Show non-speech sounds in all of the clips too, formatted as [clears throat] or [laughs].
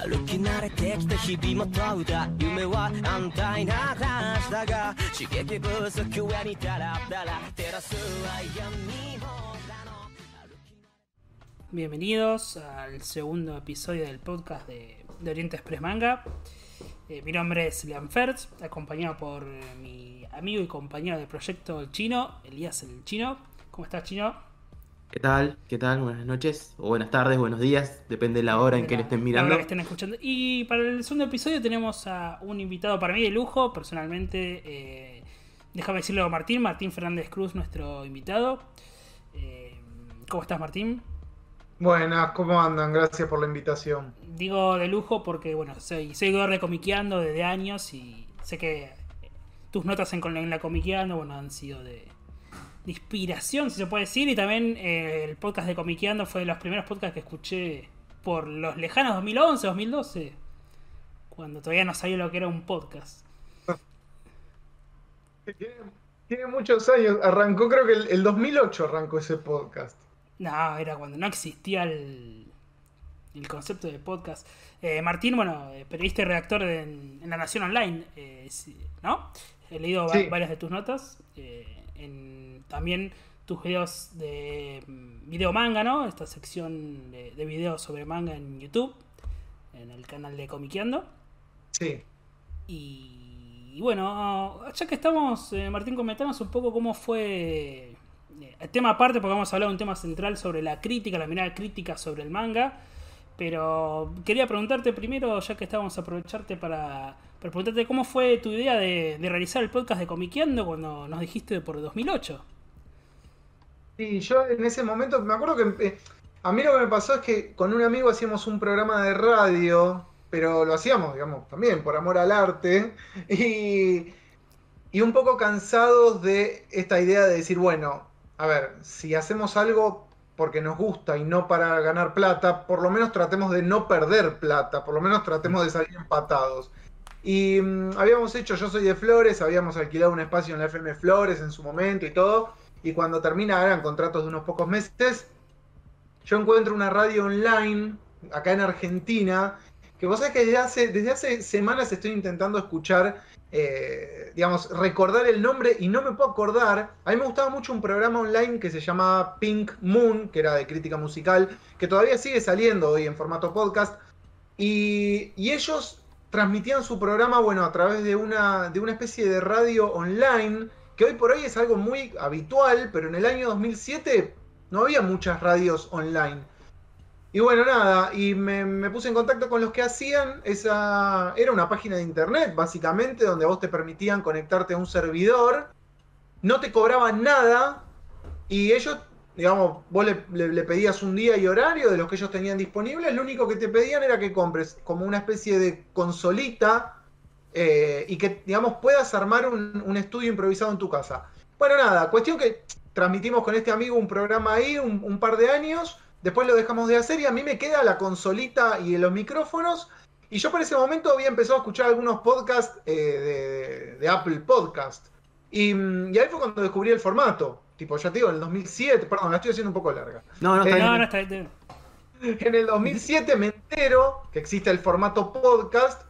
歩き慣れてきた日々も問うた夢は安泰な話だが刺激不足上にダラダラ照らすは闇僕らの歩き Bienvenidos al segundo episodio del podcast de, de Oriente Express Manga. Eh, mi nombre es Leon Fertz, acompañado por eh, mi amigo y compañero de proyecto el chino, Elías el chino. ¿Cómo estás, chino? ¿Qué tal? ¿Qué tal? Buenas noches, o buenas tardes, buenos días, depende de la hora en que le estén La mirando. hora que estén escuchando. Y para el segundo episodio tenemos a un invitado para mí de lujo, personalmente. eh, déjame decirlo a Martín, Martín Fernández Cruz, nuestro invitado. Eh, ¿Cómo estás, Martín? Buenas, ¿cómo andan? Gracias por la invitación. Digo de lujo porque, bueno, soy seguidor de Comiqueando desde años y sé que tus notas en, en la Comiqueando, bueno, han sido de, de inspiración, si se puede decir, y también eh, el podcast de Comiqueando fue de los primeros podcasts que escuché por los lejanos 2011, 2012, cuando todavía no sabía lo que era un podcast. Tiene, tiene muchos años, arrancó creo que el, el 2008 arrancó ese podcast. No, era cuando no existía el, el concepto de podcast. Eh, Martín, bueno, eh, periodista y redactor de- en, en La Nación Online, eh, ¿no? He leído Sí. varias de tus notas. eh, en, también tus videos de mm, video manga, ¿no? Esta sección de, de videos sobre manga en YouTube, en el canal de Comiqueando. Sí. Y, y bueno, ya que estamos, eh, Martín, comentanos un poco cómo fue eh, el tema aparte, porque vamos a hablar de un tema central sobre la crítica, la mirada crítica sobre el manga. Pero quería preguntarte primero, ya que estábamos a aprovecharte para, para preguntarte cómo fue tu idea de, de realizar el podcast de Comiqueando cuando nos dijiste por 2008. Sí, yo en ese momento me acuerdo que eh, a mí lo que me pasó es que con un amigo hacíamos un programa de radio, pero lo hacíamos, digamos, también por amor al arte. [laughs] Y, y un poco cansados de esta idea de decir, bueno, a ver, si hacemos algo porque nos gusta y no para ganar plata, por lo menos tratemos de no perder plata, por lo menos tratemos de salir empatados. Y mm, habíamos hecho Yo Soy de Flores, habíamos alquilado un espacio en la FM Flores en su momento y todo, y cuando termina eran contratos de unos pocos meses, yo encuentro una radio online acá en Argentina, que vos sabés que desde hace, desde hace semanas estoy intentando escuchar, eh, digamos, recordar el nombre y no me puedo acordar. A mí me gustaba mucho un programa online que se llamaba Pink Moon, que era de crítica musical, que todavía sigue saliendo hoy en formato podcast. Y, y ellos transmitían su programa, bueno, a través de una, de una especie de radio online, que hoy por hoy es algo muy habitual, pero en el año 2007 no había muchas radios online. Y bueno, nada, y me, me puse en contacto con los que hacían esa... Era una página de internet, básicamente, donde vos te permitían conectarte a un servidor, no te cobraban nada, y ellos, digamos, vos le, pedías un día y horario de los que ellos tenían disponibles, lo único que te pedían era que compres como una especie de consolita eh, y que, digamos, puedas armar un, estudio improvisado en tu casa. Bueno, nada, cuestión que transmitimos con este amigo un programa ahí un, par de años, después lo dejamos de hacer y a mí me queda la consolita y los micrófonos. Y yo por ese momento había empezado a escuchar algunos podcasts eh, de, Apple Podcast. Y ahí fue cuando descubrí el formato. Tipo, ya te digo, en el 2007, perdón, la estoy haciendo un poco larga. No, no, está Eh, bien. No, no, está bien. En el 2007 me entero que existe el formato podcast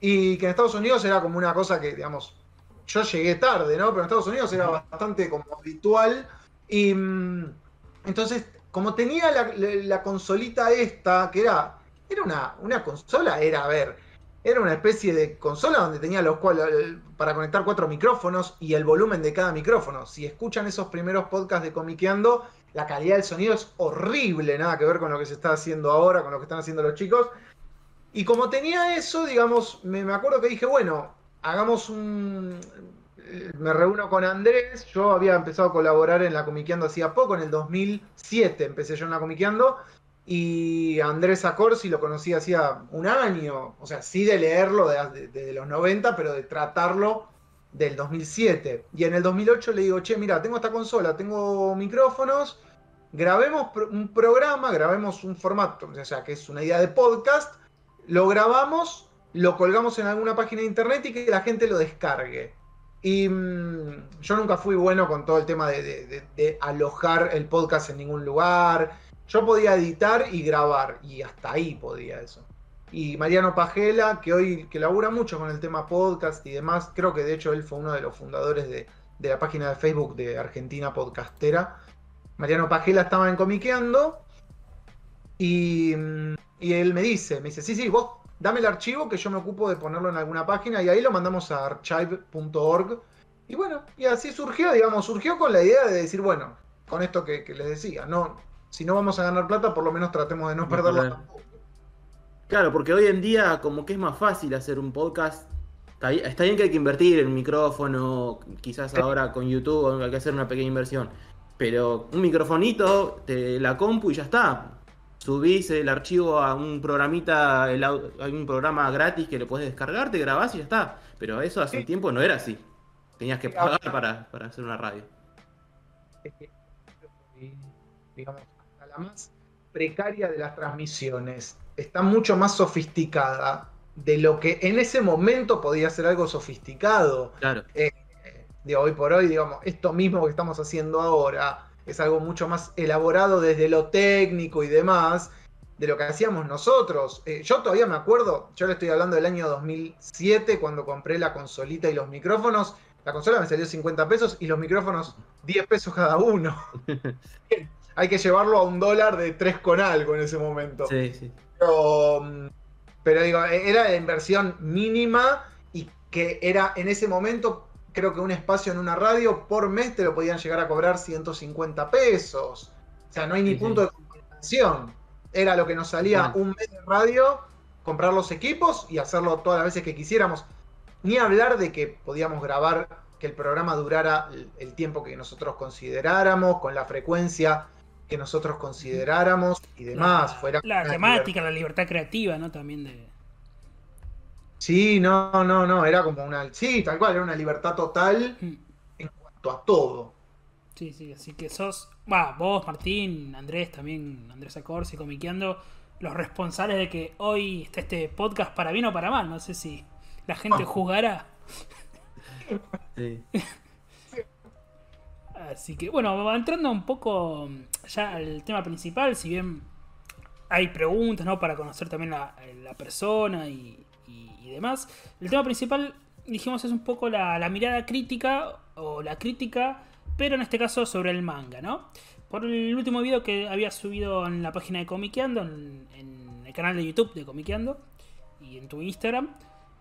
y que en Estados Unidos era como una cosa que, digamos, yo llegué tarde, ¿no? Pero en Estados Unidos era bastante como habitual. Y mm, entonces, como tenía la, la- la consolita esta, que era, era una, una consola, era, a ver, era una especie de consola donde tenía los para conectar cuatro micrófonos y el volumen de cada micrófono. Si escuchan esos primeros podcasts de Comiqueando, la calidad del sonido es horrible, nada que ver con lo que se está haciendo ahora, con lo que están haciendo los chicos. Y como tenía eso, digamos, me, me acuerdo que dije, bueno, hagamos un... eh, Me reúno con Andrés, yo había empezado a colaborar en la Comiqueando hacía poco, en el 2007 empecé yo en la Comiqueando, y Andrés Acorsi lo conocí hacía un año, o sea, sí de leerlo desde de, de los 90, pero de tratarlo del 2007. Y en el 2008 le digo, che, mira, tengo esta consola, tengo micrófonos, grabemos un programa, grabemos un formato, o sea, que es una idea de podcast, lo grabamos, lo colgamos en alguna página de internet y que la gente lo descargue. Y mm, yo nunca fui bueno con todo el tema de alojar el podcast en ningún lugar. Yo podía editar y grabar, y hasta ahí podía eso. Y Mariano Pajela, que hoy que labura mucho con el tema podcast y demás, creo que de hecho él fue uno de los fundadores de, de la página de Facebook de Argentina Podcastera. Mariano Pajela estaba en Comiqueando y, y él me dice, me dice, sí, sí, vos dame el archivo que yo me ocupo de ponerlo en alguna página y ahí lo mandamos a archive.org. Y bueno, y así surgió, digamos, surgió con la idea de decir, bueno, con esto que, que les decía, no, si no vamos a ganar plata, por lo menos tratemos de no perderlo tampoco. Claro, porque hoy en día como que es más fácil hacer un podcast. Está bien, está bien que hay que invertir en micrófono, quizás ahora con YouTube hay que hacer una pequeña inversión. Pero un microfonito, te, la compu y ya está. Subís el archivo a un programita, hay un programa gratis que lo puedes descargar, te grabás y ya está. Pero eso hace un Sí. tiempo no era así. Tenías que pagar para, para hacer una radio. es que, digamos, más precaria de las transmisiones está mucho más sofisticada de lo que en ese momento podía ser algo sofisticado. Claro. De hoy por hoy, digamos, esto mismo que estamos haciendo ahora es algo mucho más elaborado desde lo técnico y demás de lo que hacíamos nosotros. Eh, yo todavía me acuerdo, yo le estoy hablando del año 2007 cuando compré la consolita y los micrófonos. La consola me salió 50 pesos y los micrófonos 10 pesos cada uno. [laughs] Hay que llevarlo a un dólar de 3 con algo en ese momento. Sí, sí. Pero, mm, pero digo, era la inversión mínima y que era en ese momento, creo que un espacio en una radio por mes te lo podían llegar a cobrar 150 pesos. O sea, no hay ni Sí, sí. punto de comparación. Era lo que nos salía un mes de radio, comprar los equipos y hacerlo todas las veces que quisiéramos. Ni hablar de que podíamos grabar, que el programa durara el tiempo que nosotros consideráramos, con la frecuencia que nosotros consideráramos y demás. la, fuera la temática, la libertad creativa, ¿no? También de. Sí, no, no, no, era como una. Sí, tal cual, era una libertad total Mm. en cuanto a todo. Sí, sí, así que sos, va, vos, Martín, Andrés también, Andrés Acorsi, comiqueando, los responsables de que hoy está este podcast para bien o para mal. No sé si la gente Ah. juzgará. sí. [laughs] Así que, bueno, entrando un poco ya al tema principal, si bien hay preguntas, ¿no? Para conocer también la, persona y, demás. El tema principal, dijimos, es un poco la, mirada crítica o la crítica, pero en este caso sobre el manga, ¿no? Por el último video que había subido en la página de Comiqueando, en, en el canal de YouTube de Comiqueando y en tu Instagram,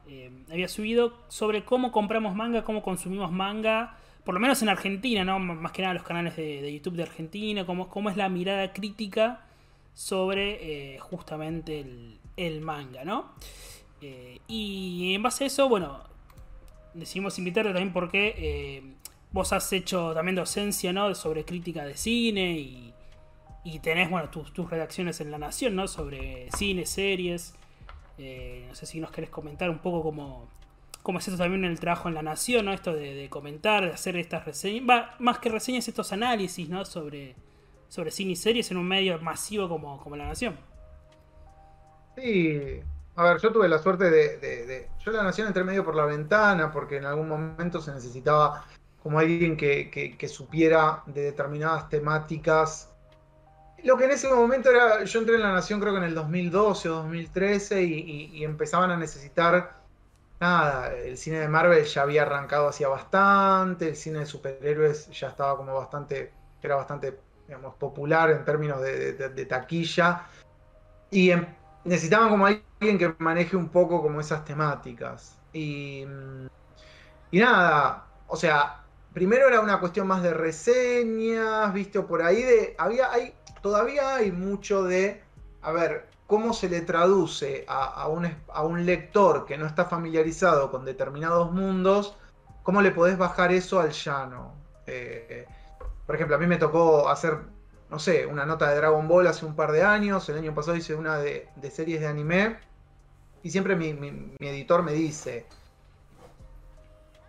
eh, había subido sobre cómo compramos manga, cómo consumimos manga, por lo menos en Argentina, ¿no? Más que nada los canales de, YouTube de Argentina, cómo, cómo es la mirada crítica sobre eh, justamente el, manga, ¿no? Eh, y en base a eso, bueno, decidimos invitarte también porque eh, vos has hecho también docencia, ¿no? Sobre crítica de cine y, y tenés, bueno, tus, tus redacciones en La Nación, ¿no? Sobre cine, series. No sé si nos querés comentar un poco cómo, cómo es esto también en el trabajo en La Nación, ¿no? Esto de, comentar, de hacer estas reseñas, más que reseñas, estos análisis, ¿no? Sobre, sobre cine y series en un medio masivo como, como La Nación. Sí, a ver, yo tuve la suerte de, de- de- Yo la nación entré medio por la ventana porque en algún momento se necesitaba como alguien que, supiera de determinadas temáticas. Lo que en ese momento era, yo entré en la nación creo que en el 2012 o 2013 y, y- y empezaban a necesitar, nada, el cine de Marvel ya había arrancado hacía bastante, el cine de superhéroes ya estaba como bastante, era bastante, digamos, popular en términos de, taquilla. Y em- necesitaban como alguien que maneje un poco como esas temáticas. Y, mm, y nada, o sea, primero era una cuestión más de reseñas, viste, o por ahí de. Había, hay, todavía hay mucho de. A ver, cómo se le traduce a, un, a un lector que no está familiarizado con determinados mundos, cómo le podés bajar eso al llano. Eh, por ejemplo, a mí me tocó hacer no sé, una nota de Dragon Ball hace un par de años, el año pasado hice una de, series de anime, y siempre mi, mi- mi editor me dice,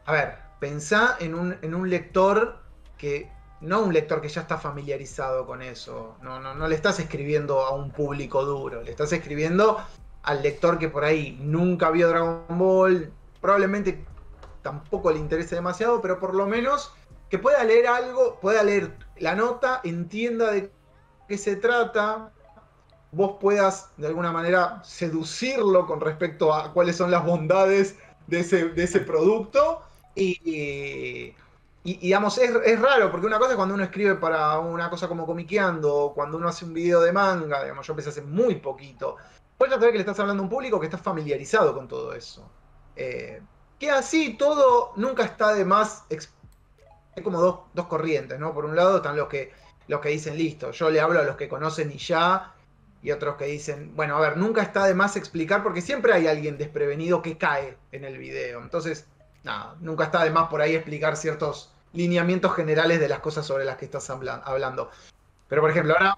a ver, pensá en un, en un lector que, no un lector que ya está familiarizado con eso, no, no, no le estás escribiendo a un público duro, le estás escribiendo al lector que por ahí nunca vio Dragon Ball, probablemente tampoco le interese demasiado, pero por lo menos que pueda leer algo, pueda leer la nota, entienda de qué se trata, vos puedas de alguna manera seducirlo con respecto a cuáles son las bondades de ese, de ese producto. Y, y, digamos, es, es, raro, porque una cosa es cuando uno escribe para una cosa como comiqueando, o cuando uno hace un video de manga, digamos, yo empecé hace muy poquito. Ya sabés que le estás hablando a un público que está familiarizado con todo eso. Eh, que así todo nunca está de más. Hay como dos, dos, corrientes, ¿no? Por un lado están los que, los que dicen, listo, yo le hablo a los que conocen y ya, y otros que dicen, bueno, a ver, nunca está de más explicar porque siempre hay alguien desprevenido que cae en el video. Entonces, nada, nunca está de más por ahí explicar ciertos lineamientos generales de las cosas sobre las que estás hablando. Pero, por ejemplo, ahora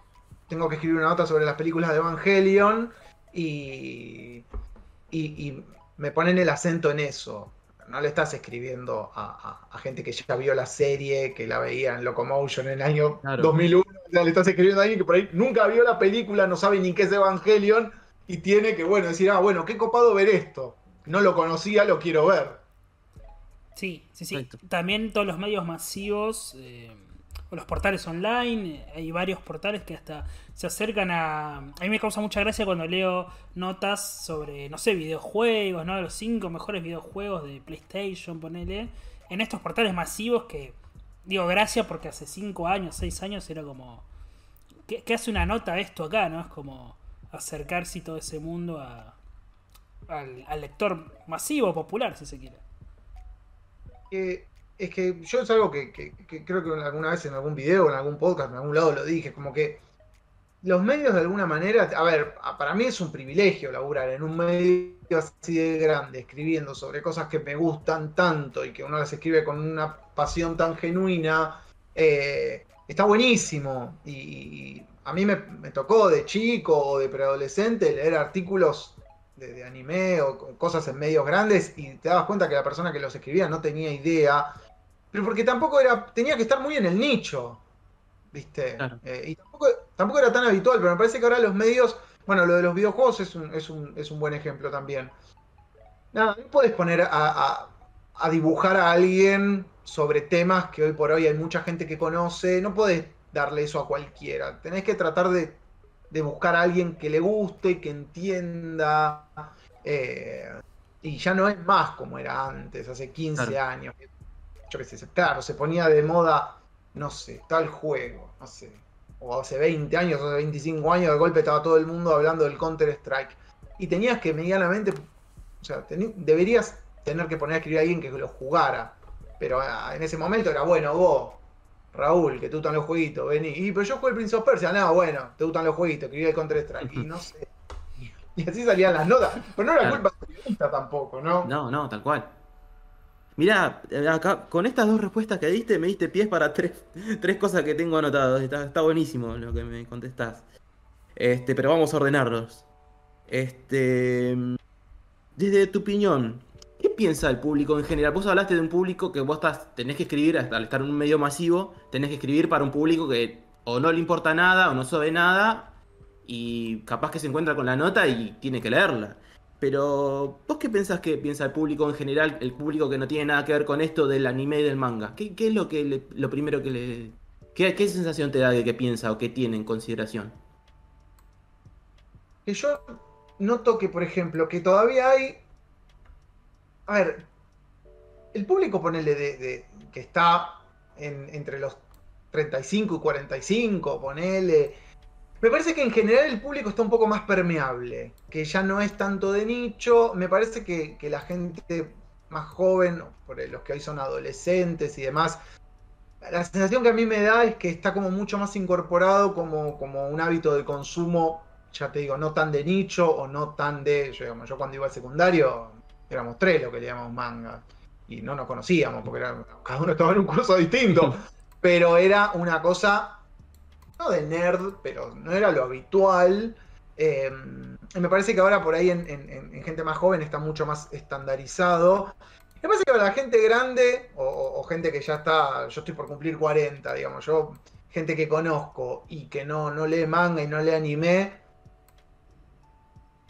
tengo que escribir una nota sobre las películas de Evangelion y, y, y me ponen el acento en eso. No le estás escribiendo a, a, a, gente que ya vio la serie, que la veía en Locomotion en el año claro. 2001. O sea, le estás escribiendo a alguien que por ahí nunca vio la película, no sabe ni qué es Evangelion y tiene que, bueno, decir, ah, bueno, qué copado ver esto. No lo conocía, lo quiero ver. Sí, sí, sí. Perfecto. También todos los medios masivos, eh, o los portales online, hay varios portales que hasta se acercan a... A mí me causa mucha gracia cuando leo notas sobre, no sé, videojuegos, ¿no? Los cinco mejores videojuegos de PlayStation, ponele, en estos portales masivos que, digo, gracias porque hace cinco años, seis años era como... ¿Qué, qué hace una nota esto acá, no? Es como acercarse todo ese mundo a, al, al lector masivo, popular, si se quiere eh, es que yo es algo que, que, creo que alguna vez en algún video, en algún podcast, en algún lado lo dije, como que los medios de alguna manera, a ver, para mí es un privilegio laburar en un medio así de grande, escribiendo sobre cosas que me gustan tanto y que uno las escribe con una pasión tan genuina, eh, está buenísimo. Y a mí me, me, tocó de chico o de preadolescente leer artículos de, de, anime o cosas en medios grandes y te dabas cuenta que la persona que los escribía no tenía idea, pero porque tampoco era, tenía que estar muy en el nicho, ¿viste? Claro. Eh, y tampoco, tampoco, era tan habitual, pero me parece que ahora los medios, bueno, lo de los videojuegos es un, es un, es un buen ejemplo también. Nada, no puedes poner a, a, a, dibujar a alguien sobre temas que hoy por hoy hay mucha gente que conoce, no puedes darle eso a cualquiera, tenés que tratar de de buscar a alguien que le guste, que entienda. Eh, y ya no es más como era antes, hace 15 claro. años. Yo qué sé, claro, se ponía de moda, no sé, tal juego, no sé. O hace 20 años, o hace 25 años, de golpe estaba todo el mundo hablando del Counter-Strike. Y tenías que medianamente, o sea, deberías tener que poner a escribir a alguien que lo jugara. Pero ah, en ese momento era, bueno, vos, Raúl, que te gustan los jueguitos, vení. Y pero yo jugué el Prince of Persia, no, bueno, te gustan los jueguitos, escribí el Counter Strike, y no sé. Y así salían las notas. Pero no era claro. culpa periodista tampoco, ¿no? No, no, tal cual. Mirá, acá, con estas dos respuestas que diste, me diste pies para tres, tres cosas que tengo anotadas. Está, está, buenísimo lo que me contestás. Este, pero vamos a ordenarlos. Este. Desde tu opinión, ¿Qué piensa el público en general? Vos hablaste de un público que vos estás, tenés que escribir, al estar en un medio masivo, tenés que escribir para un público que o no le importa nada o no sabe nada y capaz que se encuentra con la nota y tiene que leerla. Pero, ¿vos qué pensás que piensa el público en general, el público que no tiene nada que ver con esto del anime y del manga? ¿Qué, qué es lo que le, lo primero que le... Qué, ¿Qué sensación te da de que piensa o que tiene en consideración? Que yo noto que, por ejemplo, que todavía hay a ver, el público, ponele, de, que está en, entre los 35 y 45, ponele. Me parece que en general el público está un poco más permeable, que ya no es tanto de nicho. Me parece que, la gente más joven, por los que hoy son adolescentes y demás, la sensación que a mí me da es que está como mucho más incorporado como, como un hábito de consumo, ya te digo, no tan de nicho o no tan de. Yo, digamos, yo cuando iba al secundario éramos tres lo que le llamamos manga. Y no nos conocíamos, porque era, cada uno estaba en un curso distinto. [laughs] pero era una cosa, no de nerd, pero no era lo habitual. Eh, me parece que ahora por ahí en, en, en, gente más joven está mucho más estandarizado. Me parece que la gente grande, o, o, o, gente que ya está, yo estoy por cumplir 40, digamos, yo, gente que conozco y que no, no lee manga y no lee anime,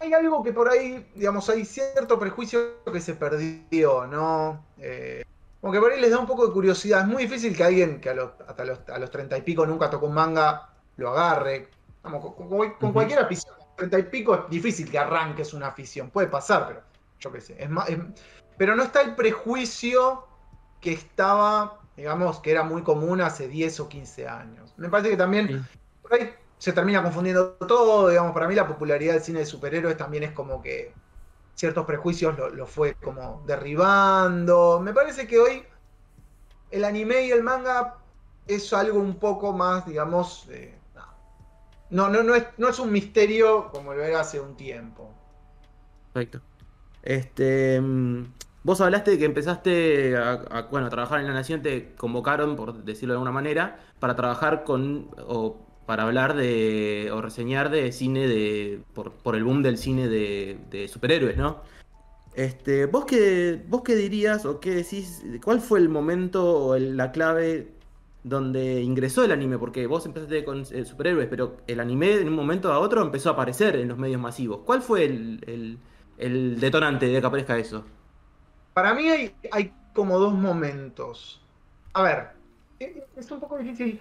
hay algo que por ahí, digamos, hay cierto prejuicio que se perdió, ¿no? Eh, como que por ahí les da un poco de curiosidad. Es muy difícil que alguien que a los, hasta los, a los 30 y pico nunca tocó un manga lo agarre. Vamos, con, con- con Ujú. cualquier afición, 30 y pico es difícil que arranques una afición. Puede pasar, pero yo qué sé. Es más, es- pero no está el prejuicio que estaba, digamos, que era muy común hace 10 o 15 años. Me parece que también Sí. por ahí se termina confundiendo todo, digamos, para mí la popularidad del cine de superhéroes también es como que ciertos prejuicios lo, fue como derribando. Me parece que hoy el anime y el manga es algo un poco más, digamos, no, no, no, es, no es un misterio como lo era hace un tiempo. Perfecto. Este, mm, vos hablaste de que empezaste a, bueno, trabajar en La Nación, te convocaron, por decirlo de alguna manera, para trabajar con, para hablar de, o reseñar de cine de, por, el boom del cine de, de superhéroes, ¿no? Este, ¿vos qué, vos qué dirías o qué decís, cuál fue el momento o la clave donde ingresó el anime? Porque vos empezaste con eh, superhéroes, pero el anime en un momento a otro empezó a aparecer en los medios masivos. ¿Cuál fue el, detonante de que aparezca eso? Para mí hay, hay como dos momentos. A ver, eh, es un poco difícil.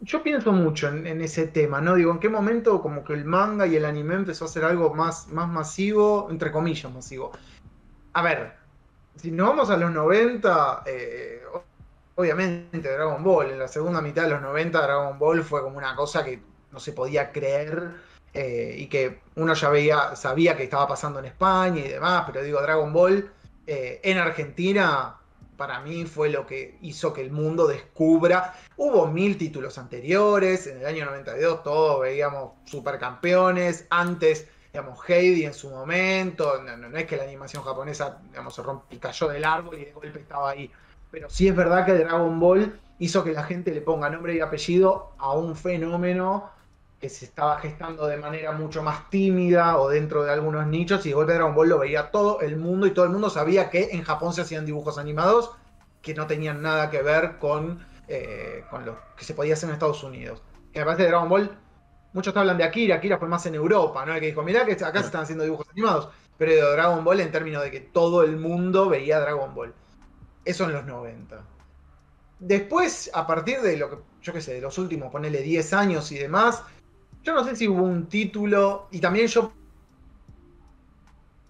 Yo pienso mucho en, ese tema, ¿no? Digo, ¿en qué momento como que el manga y el anime empezó a ser algo más, más masivo, entre comillas masivo? A ver, si nos vamos a los 90, eh, obviamente Dragon Ball, en la segunda mitad de los 90 Dragon Ball fue como una cosa que no se podía creer eh, y que uno ya veía, sabía que estaba pasando en España y demás, pero digo, Dragon Ball eh, en Argentina para mí fue lo que hizo que el mundo descubra. Hubo mil títulos anteriores, en el año 92 todos veíamos supercampeones, antes, digamos, Heidi en su momento, no, es que la animación japonesa, digamos, se rompió, cayó del árbol y de golpe estaba ahí, pero sí es verdad que Dragon Ball hizo que la gente le ponga nombre y apellido a un fenómeno que se estaba gestando de manera mucho más tímida o dentro de algunos nichos y de golpe Dragon Ball lo veía todo el mundo y todo el mundo sabía que en Japón se hacían dibujos animados que no tenían nada que ver con, eh, con lo que se podía hacer en Estados Unidos. Y me parece que Dragon Ball, muchos te hablan de Akira, Akira fue más en Europa, ¿no? El que dijo, mirá que acá se están haciendo dibujos animados, pero de Dragon Ball en términos de que todo el mundo veía Dragon Ball. Eso en los 90. Después, a partir de lo que, yo qué sé, de los últimos, ponele 10 años y demás, yo no sé si hubo un título, y también yo,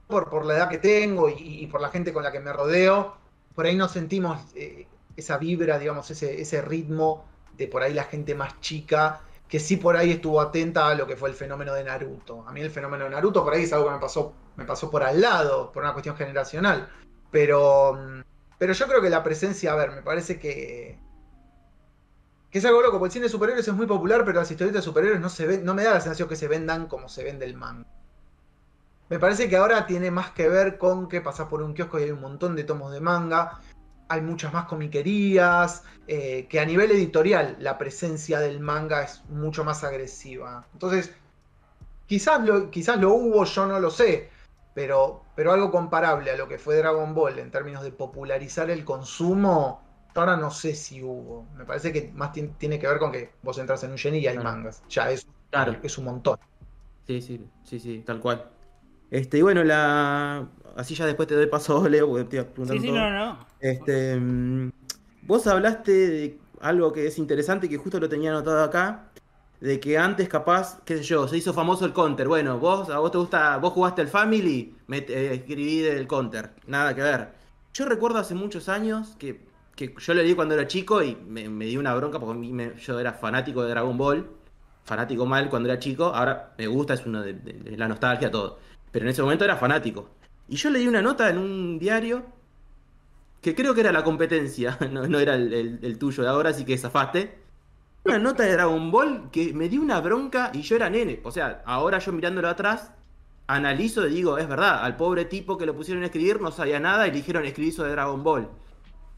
por, por la edad que tengo y, por la gente con la que me rodeo, por ahí no sentimos eh, esa vibra, digamos, ese, ese ritmo de por ahí la gente más chica, que sí por ahí estuvo atenta a lo que fue el fenómeno de Naruto. A mí el fenómeno de Naruto por ahí es algo que me pasó, me pasó por al lado, por una cuestión generacional. Pero, mm, pero yo creo que la presencia, a ver, me parece que, que es algo loco, porque el cine de superhéroes es muy popular, pero las historietas de superhéroes no se ven, no me da la sensación que se vendan como se vende el manga. Me parece que ahora tiene más que ver con que pasás por un kiosco y hay un montón de tomos de manga, hay muchas más comiquerías, eh, que a nivel editorial la presencia del manga es mucho más agresiva. Entonces, quizás lo, quizás lo hubo, yo no lo sé, pero, pero algo comparable a lo que fue Dragon Ball en términos de popularizar el consumo, ahora no sé si hubo. Me parece que más tien- tiene que ver con que vos entras en un Jenny y hay Claro. mangas. Ya es, Claro. es un montón. Sí, sí, sí, sí, tal cual. Este, y bueno, la. Así ya después te doy paso a Leo, porque te iba preguntando Sí, sí, todo. no, no. Este, mm, vos hablaste de algo que es interesante, que justo lo tenía anotado acá, de que antes capaz, qué sé yo, se hizo famoso el counter. Bueno, vos, a vos te gusta, vos jugaste el Family, me eh, escribí del counter. Nada que ver. Yo recuerdo hace muchos años que, que yo lo leí cuando era chico y me, me dio una bronca porque me- yo era fanático de Dragon Ball. Fanático mal cuando era chico, ahora me gusta, es uno de, de- de la nostalgia, todo. Pero en ese momento era fanático. Y yo leí una nota en un diario que creo que era la competencia, [laughs] no, no era el, tuyo de ahora, así que zafaste. Una nota de Dragon Ball que me dio una bronca y yo era nene. O sea, ahora yo mirándolo atrás, analizo y digo, es verdad, al pobre tipo que lo pusieron a escribir no sabía nada y le dijeron escribir sobre Dragon Ball.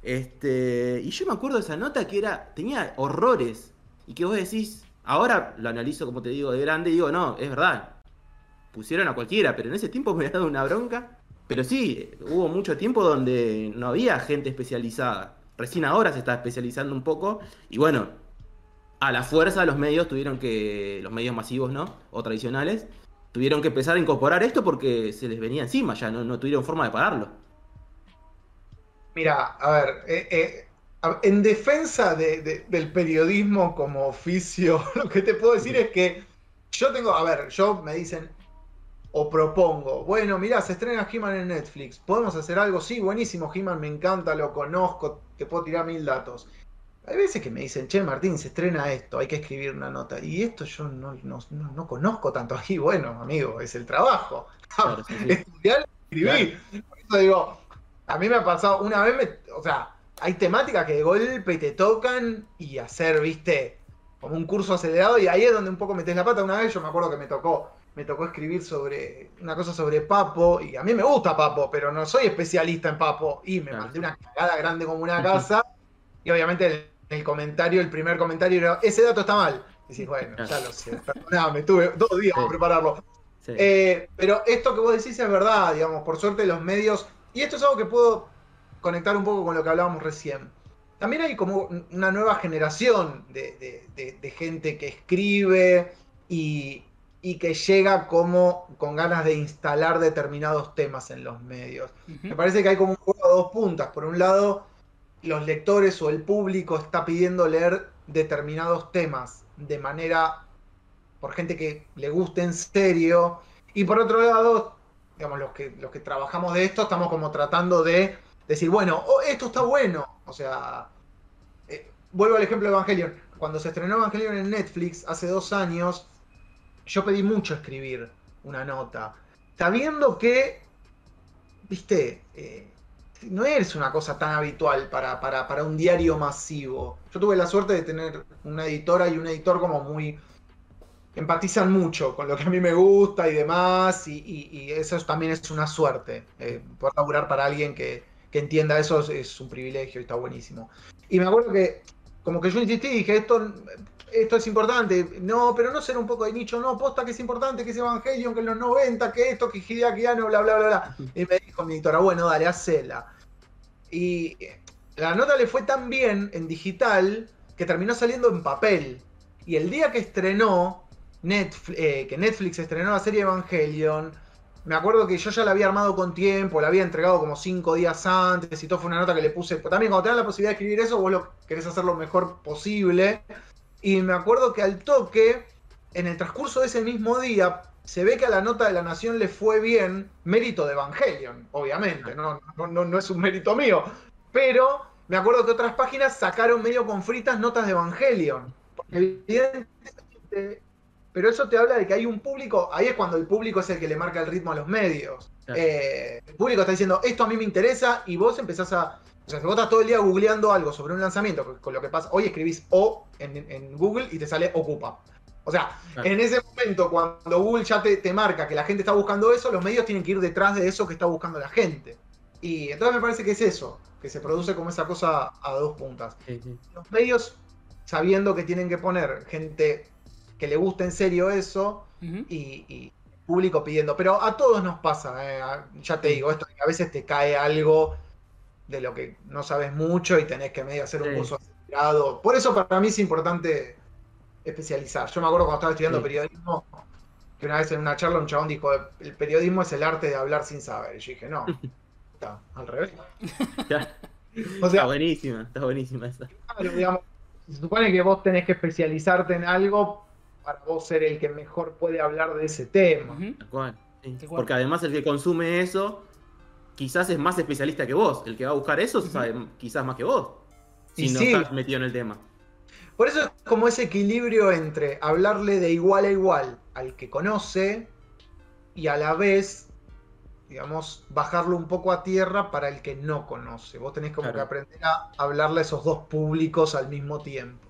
Este, y yo me acuerdo de esa nota que era, tenía horrores. Y que vos decís, ahora lo analizo como te digo de grande y digo, no, es verdad. Pusieron a cualquiera, pero en ese tiempo [laughs] me había dado una bronca. Pero sí, hubo mucho tiempo donde no había gente especializada. Recién ahora se está especializando un poco. Y bueno, a la fuerza los medios tuvieron que, los medios masivos, ¿no? O tradicionales, tuvieron que empezar a incorporar esto porque se les venía encima, ya no, no tuvieron forma de pararlo. Mira, a ver, eh, eh, a- en defensa de- de- del periodismo como oficio, [laughs] lo que te puedo decir es que yo tengo, a ver, yo me dicen o propongo, bueno, mirá, se estrena He-Man en Netflix, ¿podemos hacer algo? Sí, buenísimo, He-Man me encanta, lo conozco, te puedo tirar mil datos. Hay veces que me dicen, che, Martín, se estrena esto, hay que escribir una nota. Y esto yo no, no- no- no conozco tanto aquí. Bueno, amigo, es el trabajo. Claro, sí, sí. [laughs] Estudiar y escribir. Por eso digo, a mí me ha pasado, una vez, me- o sea, hay temáticas que de golpe te tocan y hacer, viste, como un curso acelerado y ahí es donde un poco metes la pata. Una vez yo me acuerdo que me tocó, me tocó escribir sobre una cosa sobre Papo y a mí me gusta Papo, pero no soy especialista en Papo y me Claro. mandé una cagada grande como una casa y obviamente el, el comentario, el primer comentario era, ese dato está mal. Y decís, bueno, ya lo sé, perdoname, tuve dos días para prepararlo. Sí. Eh, pero esto que vos decís es verdad, digamos, por suerte los medios, y esto es algo que puedo conectar un poco con lo que hablábamos recién. También hay como una nueva generación de, de- de- de gente que escribe y, y que llega como con ganas de instalar determinados temas en los medios. Me parece que hay como un juego a dos puntas. Por un lado, los lectores o el público está pidiendo leer determinados temas de manera por gente que le guste en serio. Y por otro lado, digamos, los que, los que trabajamos de esto estamos como tratando de decir, bueno, oh, esto está bueno. O sea, eh, vuelvo al ejemplo de Evangelion. Cuando se estrenó Evangelion en Netflix hace dos años, yo pedí mucho escribir una nota. Sabiendo que, viste, eh, no es una cosa tan habitual para, para, para un diario masivo. Yo tuve la suerte de tener una editora y un editor como muy... empatizan mucho con lo que a mí me gusta y demás, y, eso también es una suerte. Eh, poder laburar para alguien que, entienda eso es, un privilegio y está buenísimo. Y me acuerdo que, como que yo insistí, dije, esto, esto es importante, no, pero no ser un poco de nicho, no, posta que es importante, que es Evangelion, que en los 90, que esto, que Hideaki Anno, bla, bla, bla, bla. Y me dijo mi editora, bueno, dale, hacela. Y la nota le fue tan bien en digital que terminó saliendo en papel. Y el día que estrenó, Netflix, que Netflix estrenó la serie Evangelion, me acuerdo que yo ya la había armado con tiempo, la había entregado como cinco días antes y todo fue una nota que le puse. También cuando te dan la posibilidad de escribir eso, vos lo querés hacer lo mejor posible. Y me acuerdo que al toque, en el transcurso de ese mismo día, se ve que a la nota de la Nación le fue bien, mérito de Evangelion, obviamente, no, no, no, no es un mérito mío. Pero me acuerdo que otras páginas sacaron medio con fritas notas de Evangelion. Evidentemente, pero eso te habla de que hay un público, ahí es cuando el público es el que le marca el ritmo a los medios. Claro. Eh, el público está diciendo, esto a mí me interesa, y vos empezás a... O sea, si vos estás todo el día googleando algo sobre un lanzamiento, con lo que pasa, hoy escribís O en, en Google y te sale Ocupa. O sea, Claro. en ese momento, cuando Google ya te, te marca que la gente está buscando eso, los medios tienen que ir detrás de eso que está buscando la gente. Y entonces me parece que es eso, que se produce como esa cosa a dos puntas. Sí, sí. Los medios, sabiendo que tienen que poner gente que le guste en serio eso, y, y público pidiendo. Pero a todos nos pasa, eh, ya te digo, esto que a veces te cae algo de lo que no sabes mucho y tenés que medio hacer un Sí. curso acelerado. Por eso para mí es importante especializar. Yo me acuerdo cuando estaba estudiando Sí. periodismo, que una vez en una charla un chabón dijo, el periodismo es el arte de hablar sin saber. Y yo dije, no, [laughs] está al revés. [laughs] Está buenísima, está buenísima esa. claro, digamos, se supone que vos tenés que especializarte en algo para vos ser el que mejor puede hablar de ese tema. Sí. Porque además el que consume eso, quizás es más especialista que vos. El que va a buscar eso sabe quizás más que vos. Si Y no sí. estás metido en el tema. Por eso es como ese equilibrio entre hablarle de igual a igual al que conoce y a la vez, digamos, bajarlo un poco a tierra para el que no conoce. Vos tenés como Claro. que aprender a hablarle a esos dos públicos al mismo tiempo.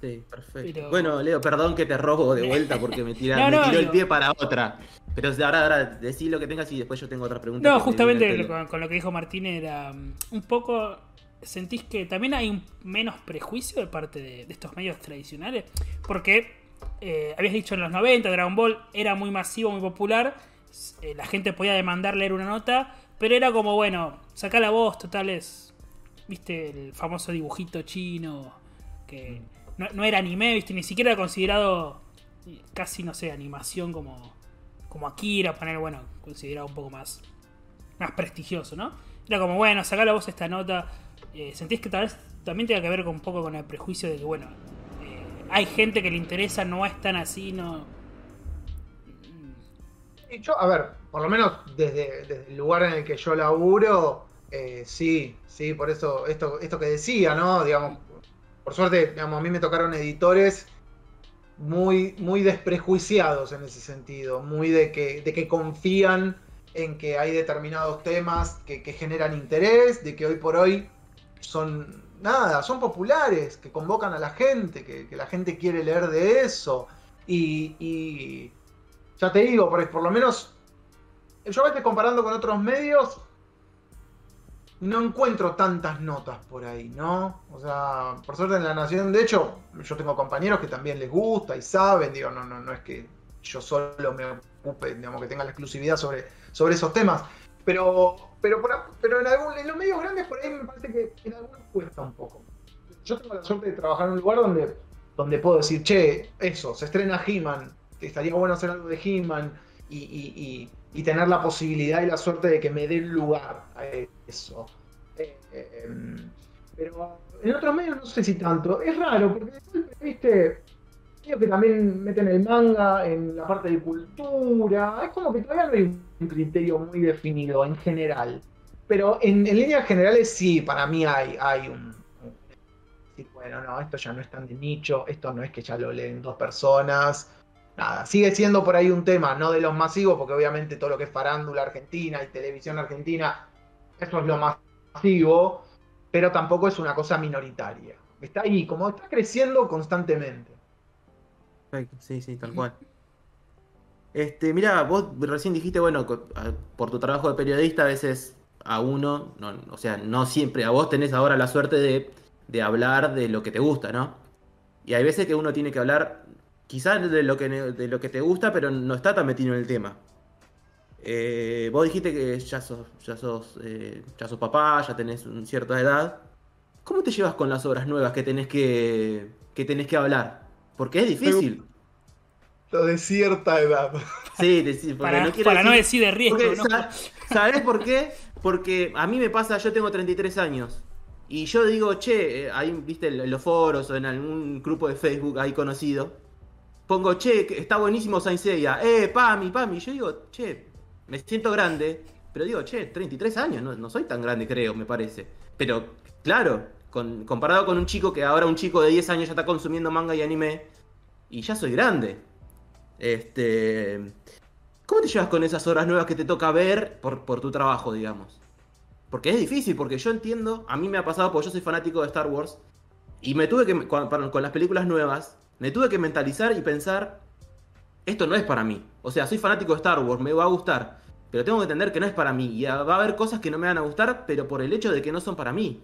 Sí, perfecto. Pero- Bueno, Leo, perdón que te robo de vuelta porque me, tira, [laughs] No, me no, tiró el pie para otra. Pero ahora, ahora decí lo que tengas y después yo tengo otra pregunta. No, justamente con, con lo que dijo Martín era mm, un poco. ¿Sentís que también hay un menos prejuicio de parte de, de estos medios tradicionales? Porque eh, habías dicho en los 90, Dragon Ball era muy masivo, muy popular. eh, la gente podía demandar leer una nota, pero era como, bueno, sacá la voz, total es. ¿Viste? El famoso dibujito chino que no, no era anime, ¿viste? Ni siquiera era considerado casi, no sé, animación como, como Akira, poner, bueno, considerado un poco más más prestigioso, ¿no? Era como, bueno, sacá la voz esta nota. eh, ¿sentís que tal vez también tenga que ver con un poco con el prejuicio de que, bueno, eh, hay gente que le interesa, no es tan así, no... Y yo, a ver, por lo menos desde, desde el lugar en el que yo laburo, eh, sí, sí, por eso esto, esto que decía, ¿no? Digamos, por suerte, digamos, a mí me tocaron editores muy, muy desprejuiciados en ese sentido, muy de que, de que confían en que hay determinados temas que, generan interés, de que hoy por hoy son nada, son populares, que convocan a la gente, que, la gente quiere leer de eso. Y, y ya te digo, por, por lo menos yo a veces comparando con otros medios, no encuentro tantas notas por ahí, ¿no? O sea, por suerte en La Nación, de hecho, yo tengo compañeros que también les gusta y saben, digo, no, no, no es que yo solo me ocupe, digamos, que tenga la exclusividad sobre, sobre esos temas. Pero, pero, por, pero en, algún, en los medios grandes por ahí me parece que en algunos cuesta un poco. Yo tengo la suerte de trabajar en un lugar donde, donde puedo decir, che, eso, se estrena He-Man, estaría bueno hacer algo de He-Man y, y, y, y, tener la posibilidad y la suerte de que me dé lugar a eso. Eh, eh, pero en otros medios no sé si tanto. Es raro, porque viste, creo que también meten el manga en la parte de cultura. Es como que todavía no hay un criterio muy definido en general. Pero en, en líneas generales sí, para mí hay, hay un, un, bueno, no, esto ya no es tan de nicho, esto no es que ya lo leen dos personas. Nada, sigue siendo por ahí un tema, no de los masivos, porque obviamente todo lo que es farándula argentina y televisión argentina, eso es lo masivo, pero tampoco es una cosa minoritaria. Está ahí, como está creciendo constantemente. Perfecto, sí, sí, tal cual. Este, mira, vos recién dijiste, bueno, por tu trabajo de periodista a veces a uno, no, o sea, no siempre, a vos tenés ahora la suerte de, de, hablar de lo que te gusta, ¿no? Y hay veces que uno tiene que hablar quizás de lo que, de lo que te gusta, pero no está tan metido en el tema. Eh, vos dijiste que ya sos, ya sos, eh, ya sos papá, ya tenés una cierta edad. ¿Cómo te llevas con las obras nuevas que tenés que, que tenés que hablar? Porque es difícil. Lo de cierta edad. Sí, de, para, no, para decir, no decir de riesgo. Porque, ¿no? ¿Sabés por qué? Porque a mí me pasa, yo tengo 33 años. Y yo digo, che, ahí viste en los foros o en algún grupo de Facebook ahí conocido. Pongo, che, está buenísimo Saint Seiya. Eh, Pami, Pami. Yo digo, che, me siento grande. Pero digo, che, 33 años, no, no soy tan grande, creo, me parece. Pero, claro, comparado con un chico que ahora un chico de 10 años ya está consumiendo manga y anime. Y ya soy grande. Este. ¿Cómo te llevas con esas horas nuevas que te toca ver por, por tu trabajo, digamos? Porque es difícil, porque yo entiendo, a mí me ha pasado porque yo soy fanático de Star Wars, y me tuve que, con, las películas nuevas, me tuve que mentalizar y pensar, esto no es para mí. O sea, soy fanático de Star Wars, me va a gustar, pero tengo que entender que no es para mí. Y va a haber cosas que no me van a gustar, pero por el hecho de que no son para mí.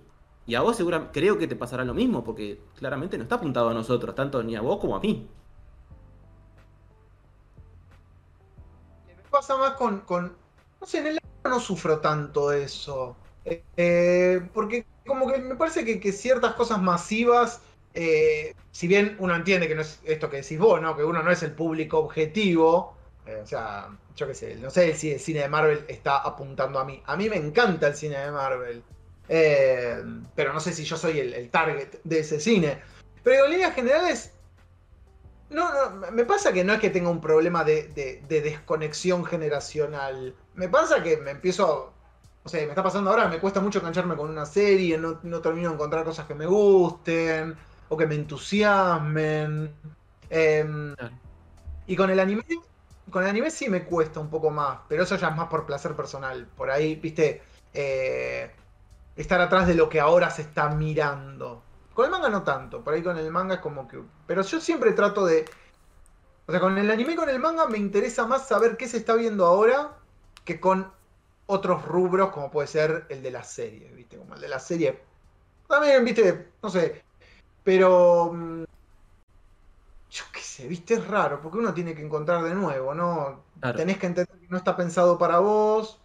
Y a vos seguramente creo que te pasará lo mismo, porque claramente no está apuntado a nosotros, tanto ni a vos como a mí. pasa más con, No sé, en el no sufro tanto eso. Eh, porque como que me parece que, que ciertas cosas masivas, eh, si bien uno entiende que no es esto que decís vos, ¿no? Que uno no es el público objetivo. Eh, o sea, yo qué sé, no sé si el cine de Marvel está apuntando a mí. A mí me encanta el cine de Marvel. pero no sé si yo soy el, el target de ese cine. Pero en líneas generales, no, no, me pasa que no es que tenga un problema de, de, de, desconexión generacional. Me pasa que me empiezo. O sea, me está pasando ahora, me cuesta mucho engancharme con una serie, no, no termino de encontrar cosas que me gusten o que me entusiasmen. Eh, y con el anime. Con el anime sí me cuesta un poco más, pero eso ya es más por placer personal. Por ahí, viste, eh, estar atrás de lo que ahora se está mirando. Con el manga no tanto, por ahí con el manga es como que... Pero yo siempre trato de... O sea, con el anime y con el manga me interesa más saber qué se está viendo ahora que con otros rubros como puede ser el de la serie, ¿viste? Como el de la serie. También, ¿viste? No sé. Pero... mm, Yo qué sé, ¿viste? Es raro, porque uno tiene que encontrar de nuevo, ¿no? Claro. Tenés que entender que no está pensado para vos,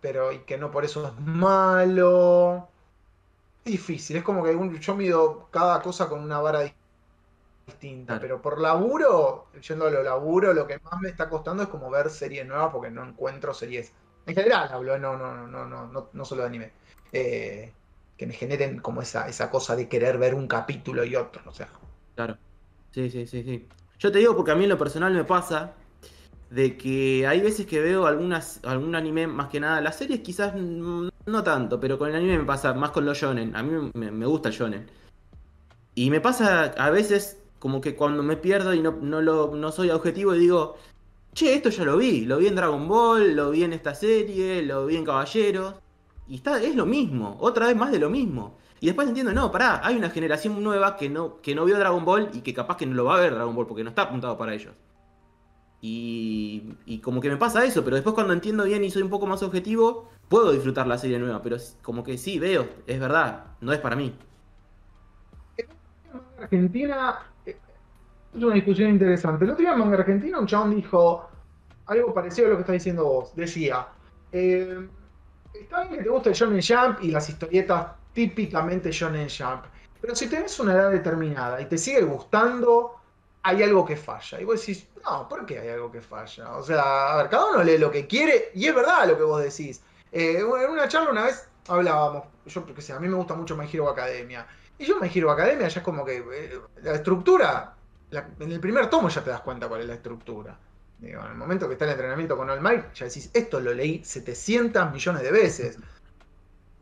pero y que no por eso es malo difícil, es como que un, yo mido cada cosa con una vara distinta, Claro. pero por laburo, yendo a lo laburo, lo que más me está costando es como ver series nuevas porque no encuentro series. En general hablo, no, no, no, no, no, no, no solo de anime. Eh, que me generen como esa, esa cosa de querer ver un capítulo y otro, o sea. Claro. Sí, sí, sí, sí. Yo te digo porque a mí en lo personal me pasa de que hay veces que veo algunas, algún anime, más que nada, las series quizás no tanto, pero con el anime me pasa más con los shonen. A mí me, me gusta el shonen. Y me pasa a veces como que cuando me pierdo y no, no, lo, no soy objetivo y digo, che, esto ya lo vi, lo vi en Dragon Ball, lo vi en esta serie, lo vi en Caballeros. Y está, es lo mismo, otra vez más de lo mismo. Y después entiendo, no, pará, hay una generación nueva que no, que no vio Dragon Ball y que capaz que no lo va a ver Dragon Ball porque no está apuntado para ellos. Y, y como que me pasa eso, pero después cuando entiendo bien y soy un poco más objetivo, puedo disfrutar la serie nueva, pero como que sí, veo, es verdad, no es para mí. Argentina eh, es una discusión interesante. El otro día en Manga Argentina un chabón dijo algo parecido a lo que estás diciendo vos. Decía, eh, está bien que te guste Shonen Jump y las historietas típicamente Shonen Jump, pero si tenés una edad determinada y te sigue gustando, hay algo que falla. Y vos decís, no, ¿por qué hay algo que falla? O sea, a ver, cada uno lee lo que quiere y es verdad lo que vos decís. Eh, en una charla una vez hablábamos, yo porque sé, a mí me gusta mucho My Hero Academia. Y yo My Hero Academia ya es como que eh, la estructura, en el primer tomo ya te das cuenta cuál es la estructura. En el momento que está el entrenamiento con All Might, ya decís, esto lo leí 700 millones de veces.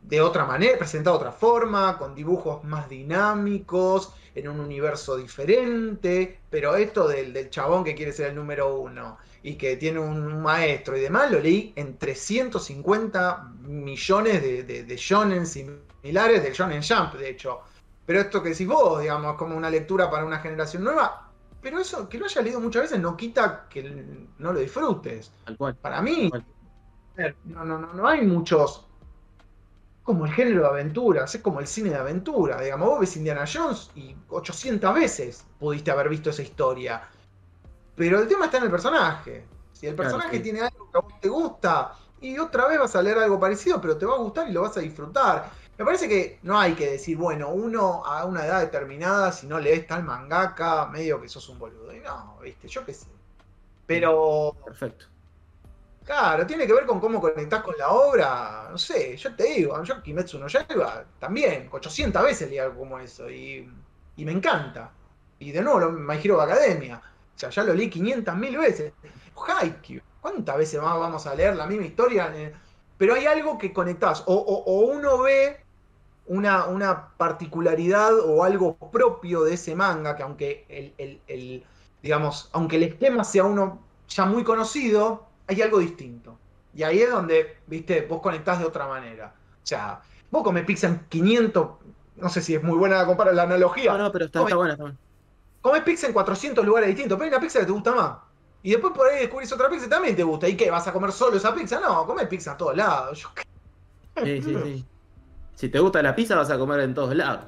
De otra manera, presentado de otra forma, con dibujos más dinámicos, en un universo diferente. Pero esto del, del chabón que quiere ser el número uno y que tiene un maestro y demás, lo leí en 350 millones de, de, de shonen similares del Shonen Jump, de hecho. Pero esto que decís vos, digamos, como una lectura para una generación nueva, pero eso, que lo hayas leído muchas veces no quita que no lo disfrutes. Tal cual. Para mí, no, no, no, no hay muchos. Como el género de aventuras, es como el cine de aventura. Digamos, vos ves Indiana Jones y 800 veces pudiste haber visto esa historia. Pero el tema está en el personaje. Si el Claro, personaje sí. tiene algo que a vos te gusta, y otra vez vas a leer algo parecido, pero te va a gustar y lo vas a disfrutar. Me parece que no hay que decir, bueno, uno a una edad determinada, si no lees tal mangaka, medio que sos un boludo. Y no, viste, yo qué sé. Pero Perfecto. Claro, tiene que ver con cómo conectás con la obra. No sé, yo te digo, yo Kimetsu no Yaiba también, 800 veces leí algo como eso y, y me encanta. Y de nuevo, lo- My Hero Academia. O sea, ya lo leí 500.000 veces. Haikyuu, ¿cuántas veces más vamos a leer la misma historia? Eh, Pero hay algo que conectás. O, o- o uno ve una, una particularidad o algo propio de ese manga, que aunque el, el- el- digamos, aunque el esquema sea uno ya muy conocido, hay algo distinto. Y ahí es donde, viste, vos conectás de otra manera. O sea, vos comés pizza en 500, no sé si es muy buena la compara la analogía. No, no, pero está, Come- está bueno, está bueno. Comés pizza en 400 lugares distintos, pero hay una pizza que te gusta más. Y después por ahí descubrís otra pizza que también te gusta. ¿Y qué? ¿Vas a comer solo esa pizza? No, comés pizza a todos lados. Sí, sí, sí. [laughs] Si te gusta la pizza, vas a comer en todos lados.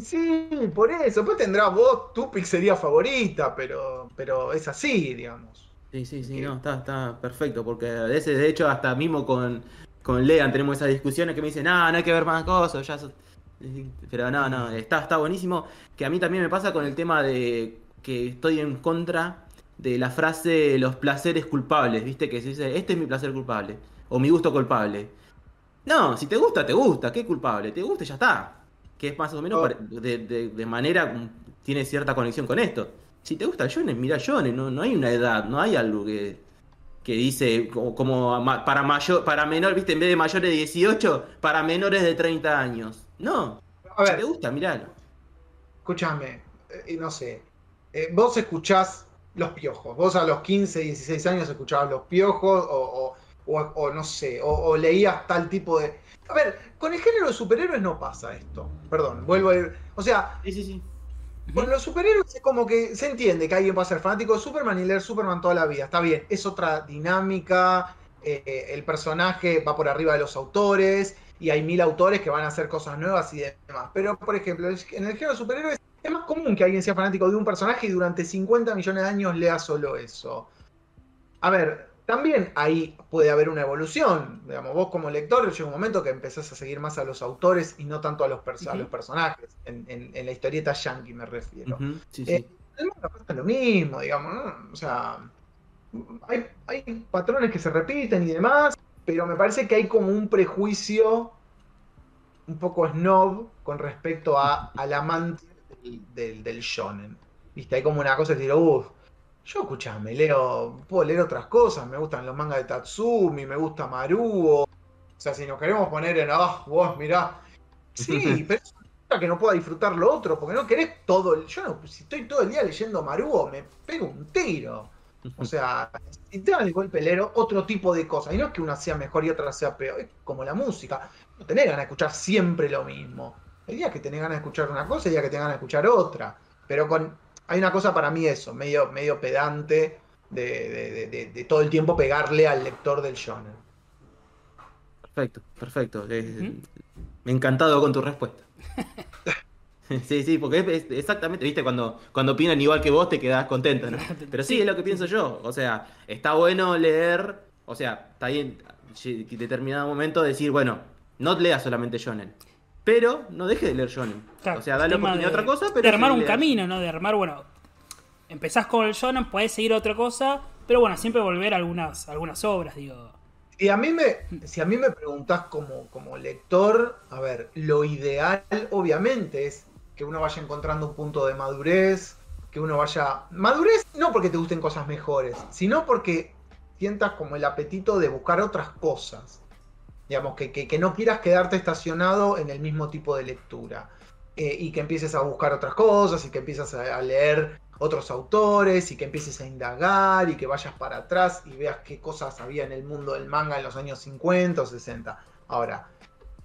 Sí, por eso. Después tendrás vos tu pizzería favorita, pero, pero es así, digamos. Sí, sí, sí, no, está, está perfecto, porque a veces, de hecho, hasta mismo con, con Lean tenemos esas discusiones que me dicen, no, no hay que ver más cosas, ya sos-". Pero no, no, está, está buenísimo. Que a mí también me pasa con el tema de que estoy en contra de la frase los placeres culpables, ¿viste? Que se dice, este es mi placer culpable, o mi gusto culpable. No, si te gusta, te gusta, ¿qué culpable? Te gusta y ya está. Que es más o menos Oh. de, de- de manera, tiene cierta conexión con esto. Si te gusta el shonen, mira shonen, no, no hay una edad, no hay algo que, que dice como, para mayor, para menor, viste, en vez de mayores de 18, para menores de 30 años. No, A si ver, te gusta, miralo. escúchame, eh, no sé. eh, vos escuchás los piojos. Vos a los 15, 16 años escuchabas los piojos o, o- o- o no sé, o, o leías tal tipo de... A ver, con el género de superhéroes no pasa esto. Perdón, vuelvo a ir... O sea, Sí, sí, sí. con los superhéroes es como que se entiende que alguien puede ser fanático de Superman y leer Superman toda la vida. Está bien, es otra dinámica, eh, el personaje va por arriba de los autores y hay mil autores que van a hacer cosas nuevas y demás. Pero, por ejemplo, en el género de superhéroes es más común que alguien sea fanático de un personaje y durante 50 millones de años lea solo eso. A ver, también ahí puede haber una evolución. Digamos, vos como lector llega un momento que empezás a seguir más a los autores y no tanto a los, perso- a Ujú. los personajes. En, en- en la historieta yankee me refiero. Sí, Eh, sí. el manga pasa lo mismo, digamos, ¿no? O sea, hay, hay patrones que se repiten y demás, pero me parece que hay como un prejuicio un poco snob con respecto a, al amante del, del, del shonen. Viste, hay como una cosa que digo, uff, yo escuchame, leo, puedo leer otras cosas, me gustan los mangas de Tatsumi, me gusta Maruo. O sea, si nos queremos poner en, ah, vos mirá. Sí, [laughs] pero es una que no pueda disfrutar lo otro, porque no querés todo el. Yo no, si estoy todo el día leyendo Maruo, me pego un tiro. O sea, si te dan el golpe leer otro tipo de cosas. Y no es que una sea mejor y otra sea peor. Es como la música. No tenés ganas de escuchar siempre lo mismo. Hay días que tenés ganas de escuchar una cosa y días que tenés ganas de escuchar otra. Pero con. Hay una cosa para mí eso, medio, medio pedante de, de, de, de todo el tiempo pegarle al lector del shonen. Perfecto, perfecto. Eh, Me he encantado con tu respuesta. [laughs] Sí, sí, porque es, es- exactamente, viste, cuando, cuando opinan igual que vos te quedás contento, ¿no? [laughs] Pero sí, es lo que pienso yo. O sea, está bueno leer, o sea, está bien en determinado momento decir, bueno, no leas solamente Shonen. Pero no deje de leer Shonen. Claro, o sea, dale oportunidad a de- otra cosa, pero. De armar un leer. camino, ¿no? De armar, bueno. Empezás con el shonen, podés seguir otra cosa, pero bueno, siempre volver a algunas, algunas obras, digo. Y a mí me, si a mí me preguntás como, como lector, a ver, lo ideal obviamente es que uno vaya encontrando un punto de madurez, que uno vaya... Madurez no porque te gusten cosas mejores, sino porque sientas como el apetito de buscar otras cosas. Digamos, que, que- no quieras quedarte estacionado en el mismo tipo de lectura. Eh, y que empieces a buscar otras cosas y que empieces a, leer otros autores y que empieces a indagar y que vayas para atrás y veas qué cosas había en el mundo del manga en los años 50 o 60. Ahora,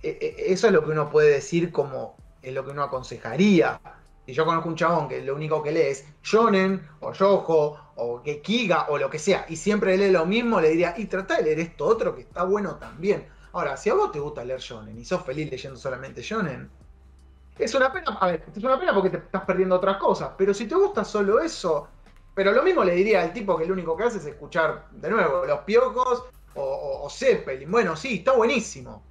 eh, eh, eso es lo que uno puede decir como es lo que uno aconsejaría. Si yo conozco un chabón que lo único que lee es shonen o yojo o gekiga o lo que sea y siempre lee lo mismo, le diría, y trata de leer esto otro que está bueno también. Ahora, si a vos te gusta leer shonen y sos feliz leyendo solamente shonen, es una pena, a ver, es una pena porque te estás perdiendo otras cosas, pero si te gusta solo eso, pero lo mismo le diría al tipo que lo único que hace es escuchar de nuevo los piojos o, o, o Zeppelin. Bueno, sí, está buenísimo,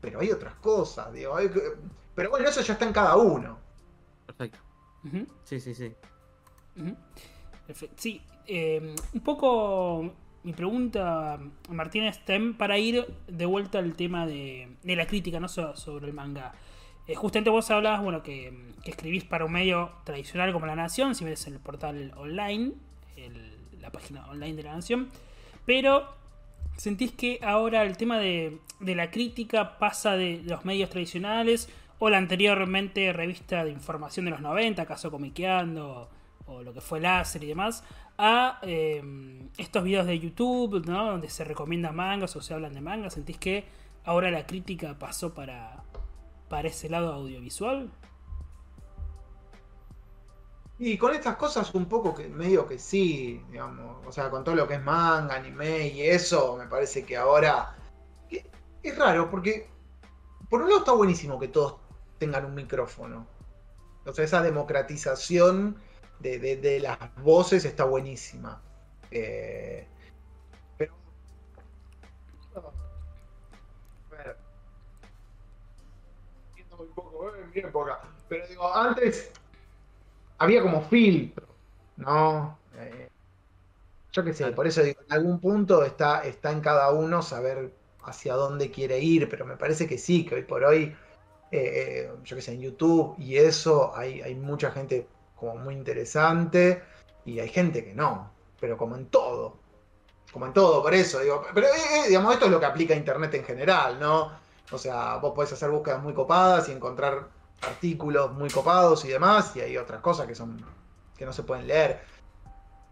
pero hay otras cosas, digo, hay pero bueno, eso ya está en cada uno. Perfecto. Sí, sí, sí. Perfecto. Sí, eh, un poco mi pregunta, Martínez, tem para ir de vuelta al tema de, de la crítica, no So- sobre el manga. Eh, justamente vos hablabas, bueno, que, escribís para un medio tradicional como La Nación, si ves el portal online, la página online de La Nación, pero sentís que ahora el tema de, de la crítica pasa de los medios tradicionales o la anteriormente revista de información de los 90, caso Comiqueando o lo que fue Láser y demás, a eh, estos videos de YouTube. Donde se recomienda mangas o se hablan de mangas. ¿Sentís que ahora la crítica pasó para, para ese lado audiovisual? Y con estas cosas un poco medio que sí, digamos, o sea, con todo lo que es manga, anime y eso, me parece que ahora es raro porque por un lado está buenísimo que todos tengan un micrófono. O sea, esa democratización de, de- de las voces está buenísima. Eh, pero... A ver. Muy poco, eh, en mi época. Pero digo, antes había como filtro, ¿no? Eh, yo qué sé, por eso digo, en algún punto está, está en cada uno saber hacia dónde quiere ir, pero me parece que sí, que hoy por hoy, eh, yo qué sé, en YouTube y eso, hay, hay mucha gente como muy interesante y hay gente que no, pero como en todo, como en todo, por eso digo, pero eh, eh, digamos, esto es lo que aplica a Internet en general, ¿no? O sea, vos podés hacer búsquedas muy copadas y encontrar artículos muy copados y demás, y hay otras cosas que son que no se pueden leer.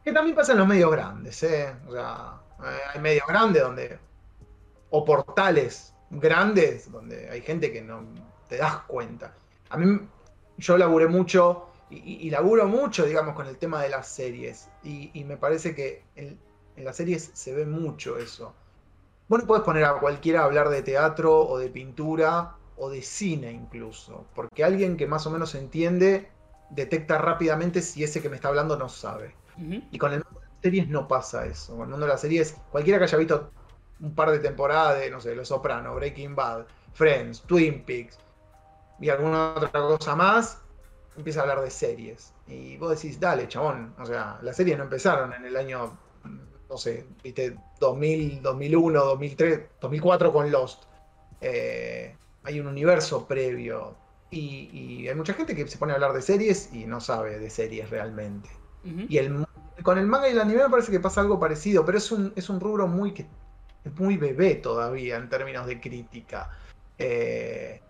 Que también pasa en los medios grandes, ¿eh? O sea, eh, hay medios grandes donde. o portales grandes donde hay gente que no te das cuenta. A mí, yo laburé mucho y, laburo mucho, digamos, con el tema de las series. Y, y me parece que en, en las series se ve mucho eso. Vos no podés poner a cualquiera a hablar de teatro o de pintura o de cine incluso, porque alguien que más o menos entiende detecta rápidamente si ese que me está hablando no sabe. Y con el mundo de las series no pasa eso. Con el mundo de las series, cualquiera que haya visto un par de temporadas de, no sé, Los Sopranos, Breaking Bad, Friends, Twin Peaks y alguna otra cosa más, empieza a hablar de series. Y vos decís, dale, chabón. O sea, las series no empezaron en el año, no sé, viste, 2000, 2001, 2003, 2004 con Lost. Eh, hay un universo previo. Y, y hay mucha gente que se pone a hablar de series y no sabe de series realmente. Y el, con el manga y el anime me parece que pasa algo parecido, pero es un, es un rubro muy, que, es muy bebé todavía en términos de crítica. Eh,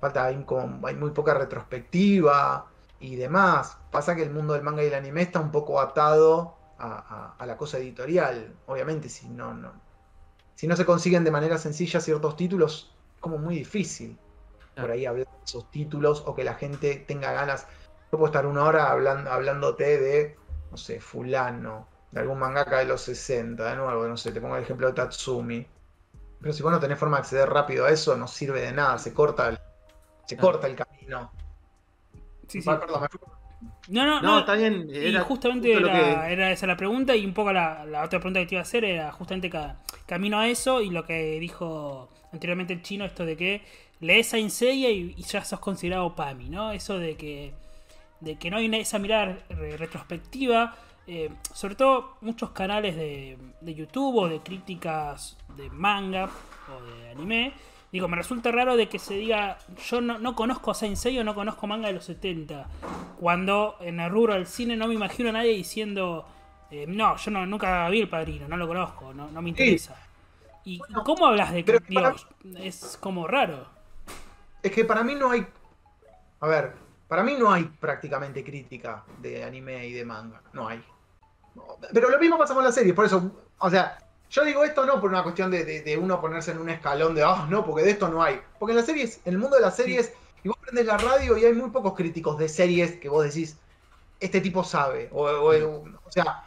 falta, hay, como- hay muy poca retrospectiva y demás. Pasa que el mundo del manga y el anime está un poco atado a, a- a la cosa editorial. Obviamente, si no, no, si no se consiguen de manera sencilla ciertos títulos, es como muy difícil por ahí hablar de esos títulos o que la gente tenga ganas. Yo puedo estar una hora hablando, hablándote de, no sé, fulano, de algún mangaka de los 60, de nuevo, no sé, te pongo el ejemplo de Tatsumi. Pero si vos no tenés forma de acceder rápido a eso, no sirve de nada, se corta el, se corta el camino. Sí, sí. Perdón, me fui- No, no, No, no. está bien. Y Era justamente justo era, que- era esa la pregunta y un poco la, la otra pregunta que te iba a hacer era justamente ca- camino a eso y lo que dijo anteriormente el chino, esto de que lees a Seiya y, y ya sos considerado Pami, ¿no? Eso de que, de que no hay esa mirada re- retrospectiva, eh, sobre todo muchos canales de, de YouTube o de críticas de manga o de anime. Digo, me resulta raro de que se diga, yo no, no conozco a Saint Seiya o no conozco manga de los 70. Cuando en el rubro del cine no me imagino a nadie diciendo, eh, no, yo no, nunca vi el padrino, no lo conozco, no, no me interesa. ¿Y Bueno, cómo hablas de que, para- es como raro? Es que para mí no hay. A ver, para mí no hay prácticamente crítica de anime y de manga. No hay. Pero lo mismo pasa con las series, por eso. O sea, yo digo esto no por una cuestión de, de- de uno ponerse en un escalón de, ah, no, porque de esto no hay. Porque en las series, en el mundo de las series, y vos prendes la radio y hay muy pocos críticos de series que vos decís, este tipo sabe. O, o- o sea,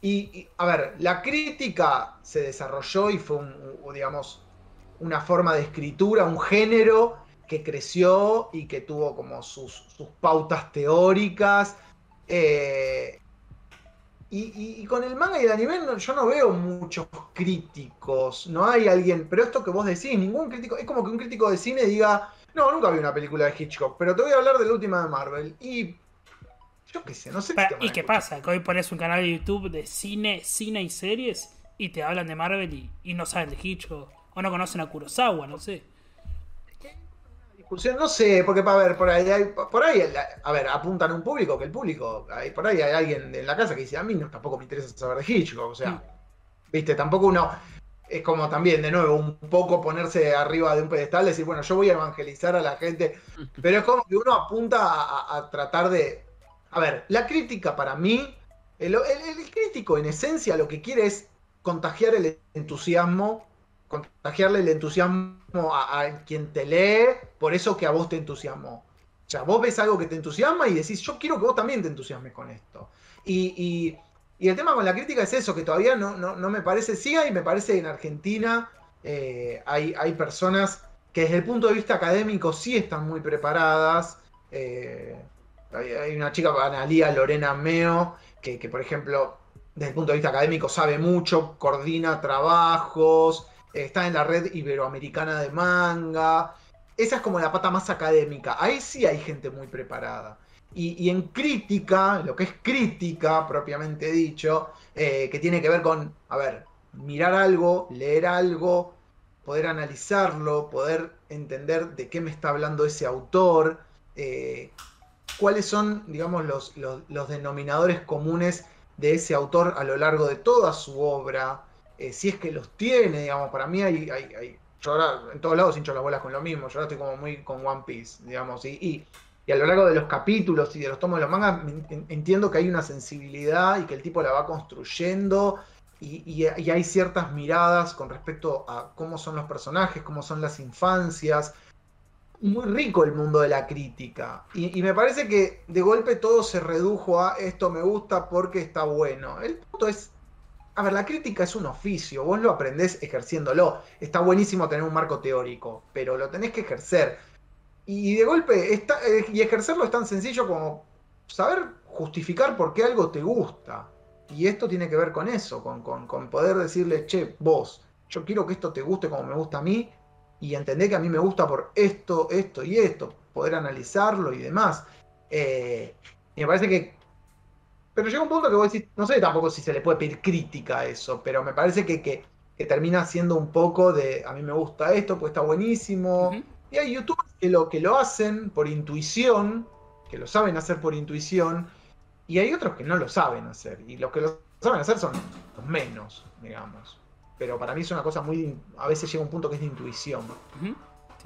y, y, a ver, la crítica se desarrolló y fue, un, un- digamos, una forma de escritura, un género que creció y que tuvo como sus, sus pautas teóricas. eh, y, y- y con el manga y el anime no- yo no veo muchos críticos, no hay alguien, pero esto que vos decís, ningún crítico, es como que un crítico de cine diga, no, nunca vi una película de Hitchcock, pero te voy a hablar de la última de Marvel. Y yo qué sé, no sé. si Pa- te van ¿Y qué pasa? Que hoy pones un canal de YouTube de cine, cine y series y te hablan de Marvel y, y no saben de Hitchcock. O no conocen a Kurosawa, no sé. No sé, porque para ver, por ahí, hay- por ahí, a ver, apuntan a un público, que el público, hay- por ahí hay alguien en la casa que dice, a mí no, tampoco me interesa saber de Hitchcock, o sea, Mm. viste, tampoco uno, es como también, de nuevo, un poco ponerse arriba de un pedestal, decir, bueno, yo voy a evangelizar a la gente, [laughs] pero es como que uno apunta a, a- a tratar de, a ver, la crítica para mí, el, el- el crítico en esencia lo que quiere es contagiar el entusiasmo contagiarle el entusiasmo a, quien te lee por eso que a vos te entusiasmó. O sea, vos ves algo que te entusiasma y decís, yo quiero que vos también te entusiasmes con esto. Y, y- y el tema con la crítica es eso, que todavía no, no, no me parece, sí hay, me parece que en Argentina eh, hay, hay personas que desde el punto de vista académico sí están muy preparadas. Eh, hay, hay una chica, Analía Lorena Meo, que, que, por ejemplo, desde el punto de vista académico sabe mucho, coordina trabajos, está en la red iberoamericana de manga. Esa es como la pata más académica. Ahí sí hay gente muy preparada. Y, en crítica, lo que es crítica propiamente dicho, eh, que tiene que ver con, a ver, mirar algo, leer algo, poder analizarlo, poder entender de qué me está hablando ese autor, eh, cuáles son, digamos, los, los, los denominadores comunes de ese autor a lo largo de toda su obra, eh, si es que los tiene, digamos, para mí hay, hay, hay- yo ahora en todos lados hincho las bolas con lo mismo, yo ahora estoy como muy con One Piece, digamos, y, y, y a lo largo de los capítulos y de los tomos de los mangas en- entiendo que hay una sensibilidad y que el tipo la va construyendo y, y- hay ciertas miradas con respecto a cómo son los personajes, cómo son las infancias, muy rico el mundo de la crítica. Y me parece que de golpe todo se redujo a esto me gusta porque está bueno. El punto es, a ver, la crítica es un oficio, vos lo aprendés ejerciéndolo. Está buenísimo tener un marco teórico, pero lo tenés que ejercer. Y de golpe, eh, y ejercerlo es tan sencillo como saber justificar por qué algo te gusta. Y esto tiene que ver con eso, con, con, con poder decirle, che, vos, yo quiero que esto te guste como me gusta a mí, y entender que a mí me gusta por esto, esto y esto, poder analizarlo y demás. Eh, y me parece que. Pero llega un punto que vos decís, no sé tampoco si se le puede pedir crítica a eso, pero me parece que, que, que termina siendo un poco de a mí me gusta esto, pues está buenísimo. Y Y hay youtubers que lo, que lo hacen por intuición, que lo saben hacer por intuición, y hay otros que no lo saben hacer. Y los que lo saben hacer son los menos, digamos. Pero para mí es una cosa muy. A veces llega un punto que es de intuición.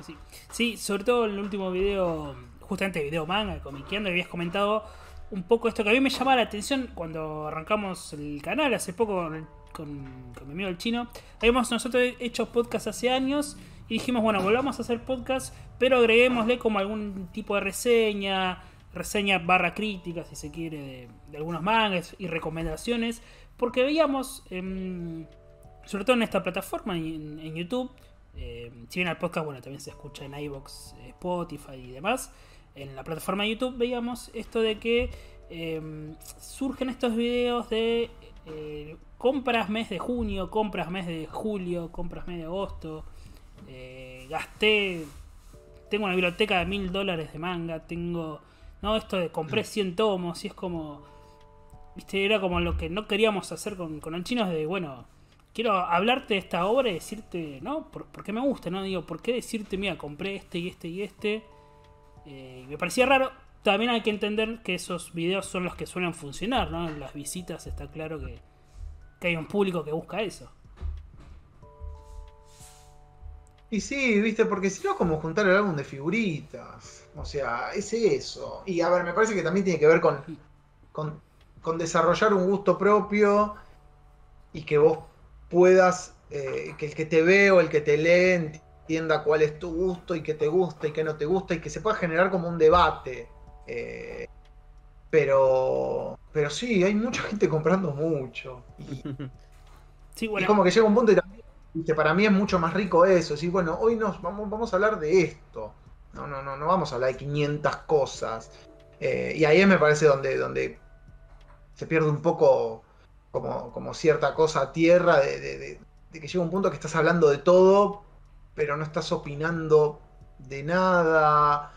Sí. Sí, sobre todo en el último video, justamente video manga, comiqueando, habías comentado un poco esto que a mí me llamaba la atención cuando arrancamos el canal hace poco con, mi amigo el chino. Habíamos nosotros hecho podcast hace años y dijimos, bueno, volvamos a hacer podcast, pero agreguémosle como algún tipo de reseña, reseña barra crítica, si se quiere, de, algunos mangas y recomendaciones, porque veíamos, em, sobre todo en esta plataforma, en, YouTube, eh, si bien el podcast, bueno, también se escucha en eh, Spotify y demás. En la plataforma de YouTube veíamos esto de que eh, surgen estos videos de eh, compras mes de junio, compras mes de julio, compras mes de agosto. eh, gasté, tengo una biblioteca de mil dólares de manga, tengo, no, esto de compré [clears throat] 100 tomos y es como, viste, era como lo que no queríamos hacer con, con el chino, es de, bueno, quiero hablarte de esta obra y decirte, ¿no? Por, por qué me gusta, ¿no? Digo, ¿por qué decirte, mira, compré este y este y este? Eh, me parecía raro. También hay que entender que esos videos son los que suelen funcionar, ¿no? En las visitas está claro que, hay un público que busca eso. Y sí, viste, porque si no, como juntar el álbum de figuritas. O sea, es eso. Y a ver, me parece que también tiene que ver con, con, con desarrollar un gusto propio y que vos puedas, eh, que el que te ve o el que te lee entienda cuál es tu gusto y qué te gusta y qué no te gusta y que se pueda generar como un debate. Eh, pero, pero sí, hay mucha gente comprando mucho. Y, [laughs] Sí, y como que llega un punto y también, viste, para mí es mucho más rico eso. Decir, bueno, hoy nos vamos, vamos a hablar de esto. No, no, no, no vamos a hablar de 500 cosas. Eh, y ahí me parece donde, donde se pierde un poco como, como cierta cosa a tierra de, de- de- de que llega un punto que estás hablando de todo, pero no estás opinando de nada.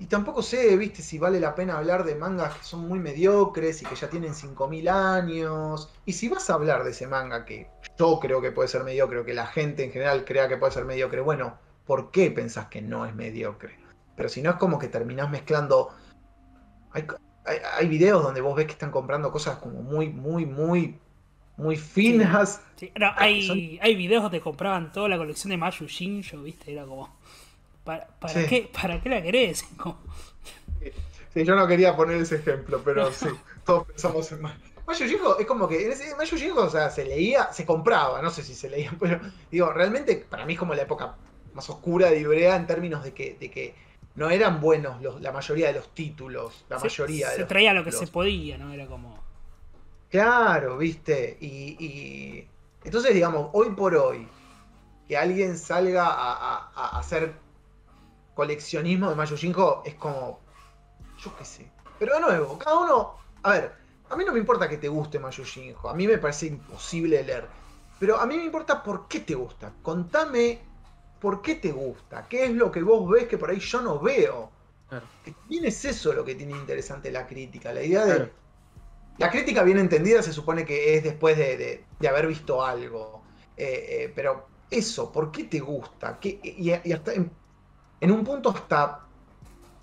Y tampoco sé, viste, si vale la pena hablar de mangas que son muy mediocres y que ya tienen 5.000 años. Y si vas a hablar de ese manga que yo creo que puede ser mediocre, o que la gente en general crea que puede ser mediocre, bueno, ¿por qué pensás que no es mediocre? Pero si no es como que terminás mezclando... Hay, hay, hay videos donde vos ves que están comprando cosas como muy, muy, muy, muy finas. sí, no, hay, hay videos donde compraban toda la colección de Mayu Shinjo, ¿viste? Era como, ¿para, para, Sí. qué, ¿para qué la querés? [laughs] Como, Sí, yo no quería poner ese ejemplo, pero sí, [laughs] todos pensamos en Mayo. Mayo Shinjo es como que Mayo Shinjo, o sea, se leía, se compraba, no sé si se leía, [laughs] pero digo, realmente para mí es como la época más oscura de Ibrea en términos de que, de que no eran buenos los- la mayoría de los títulos, la se, mayoría de se los traía lo que títulos. se podía, ¿no? Era como... Claro, viste. Y, y- entonces, digamos, hoy por hoy, que alguien salga a, a- a hacer coleccionismo de Mayo Shinjo es como. Yo qué sé. Pero de nuevo, cada uno. A ver, a mí no me importa que te guste Mayo Shinjo. A mí me parece imposible leer. Pero a mí me importa por qué te gusta. Contame por qué te gusta. ¿Qué es lo que vos ves que por ahí yo no veo? Claro. Que también es eso lo que tiene interesante la crítica. La idea de. La crítica bien entendida se supone que es después de, de- de haber visto algo. Eh, eh, pero eso, ¿por qué te gusta? ¿Qué- y, y hasta en, en un punto hasta,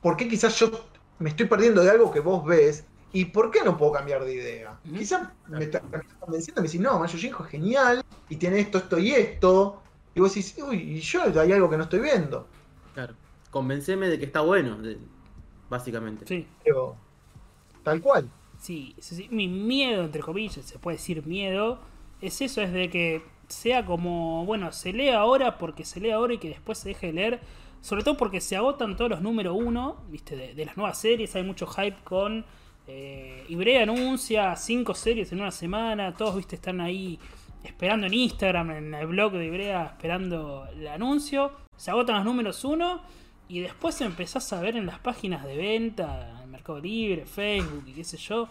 ¿por qué quizás yo me estoy perdiendo de algo que vos ves? ¿Y por qué no puedo cambiar de idea? Quizás me está me está convenciendo, me decís, no, Mayo Shinjo es genial, y tiene esto, esto y esto. Y vos decís, uy, y yo hay algo que no estoy viendo. Claro. Convenceme de que está bueno, de- básicamente. Sí, Pero, tal cual. Sí, sí, sí. Mi miedo, entre comillas, se puede decir miedo, es eso, es de que sea como, bueno, se lee ahora porque se lee ahora y que después se deje de leer. Sobre todo porque se agotan todos los número uno, viste, de, de las nuevas series, hay mucho hype con... Eh, Ibrea anuncia cinco series en una semana, todos, viste, están ahí esperando en Instagram, en el blog de Ibrea, esperando el anuncio. Se agotan los números uno y después empezás a ver en las páginas de venta, en Mercado Libre, Facebook y qué sé yo,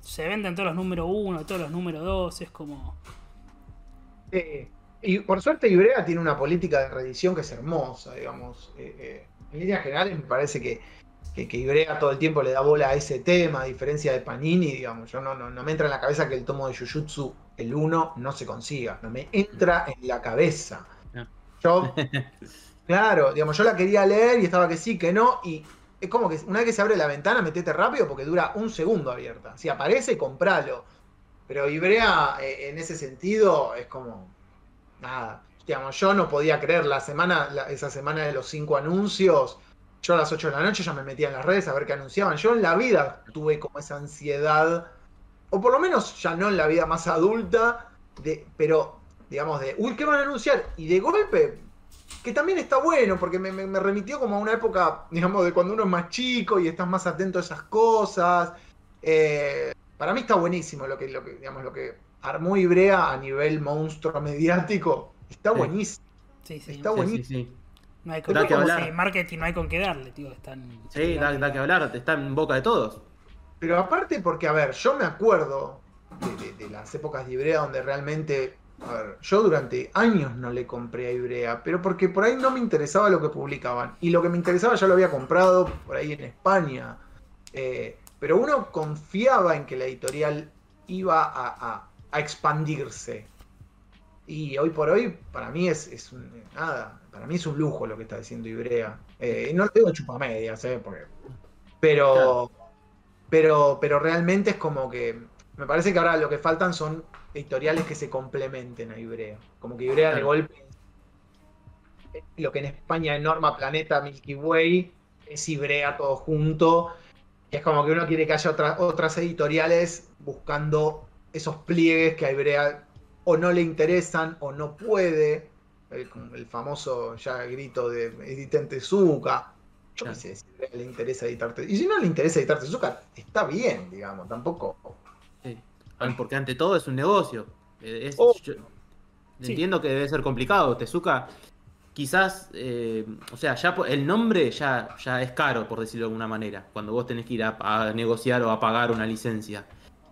se venden todos los números uno, todos los números dos, es como... Eh, y por suerte Ibrea tiene una política de reedición que es hermosa, digamos. Eh, eh, en líneas generales me parece que, que, que Ibrea todo el tiempo le da bola a ese tema, a diferencia de Panini, digamos. Yo no, no, no me entra en la cabeza que el tomo de Jujutsu, el 1, no se consiga. No me entra en la cabeza. Yo [laughs] Claro, digamos, yo la quería leer y estaba que sí, que no, y es como que una vez que se abre la ventana, metete rápido porque dura un segundo abierta. Si aparece, compralo. Pero Ibrea, eh, en ese sentido, es como. Nada. Digamos, yo no podía creer la semana, la- esa semana de los cinco anuncios. Yo a las 8 de la noche ya me metía en las redes a ver qué anunciaban. Yo en la vida tuve como esa ansiedad, o por lo menos ya no en la vida más adulta, de, pero digamos de, uy, ¿qué van a anunciar? Y de golpe, que también está bueno, porque me, me- me remitió como a una época, digamos, de cuando uno es más chico y estás más atento a esas cosas. Eh, para mí está buenísimo lo que, lo que, digamos, lo que armó Ibrea a nivel monstruo mediático. Está Sí. buenísimo. Sí, sí. Está Sí, buenísimo. sí, sí. No hay con Da que hablar. marketing no hay con qué darle, tío. Están. Sí, da, da que hablar, está en boca de todos. Pero aparte porque, a ver, yo me acuerdo de, de- de las épocas de Ibrea donde realmente, a ver, yo durante años no le compré a Ibrea, pero porque por ahí no me interesaba lo que publicaban. Y lo que me interesaba ya lo había comprado por ahí en España. Eh, pero uno confiaba en que la editorial iba a, a- a expandirse. Y hoy por hoy, para mí es, es un, nada, para mí es un lujo lo que está diciendo Ibrea. Eh, no lo digo chupamedias, ¿eh? Porque, pero, Claro. pero, pero realmente es como que me parece que ahora lo que faltan son editoriales que se complementen a Ibrea. Como que Ibrea de golpe, lo que en España es Norma Planeta Milky Way, es Ibrea todo junto. Y es como que uno quiere que haya otra- otras editoriales buscando esos pliegues que a Ibrea o no le interesan o no puede. El, famoso ya grito de edita en Tezuka. Yo qué Claro. sé, si a Ibrea le interesa editarte. Y si no le interesa editar Tezuka, está bien, digamos, tampoco. Porque ante todo es un negocio. Eh, es- Oh. yo Sí. entiendo que debe ser complicado. Tezuka, quizás, eh, o sea, ya el nombre ya, ya es caro, por decirlo de alguna manera, cuando vos tenés que ir a, a negociar o a pagar una licencia.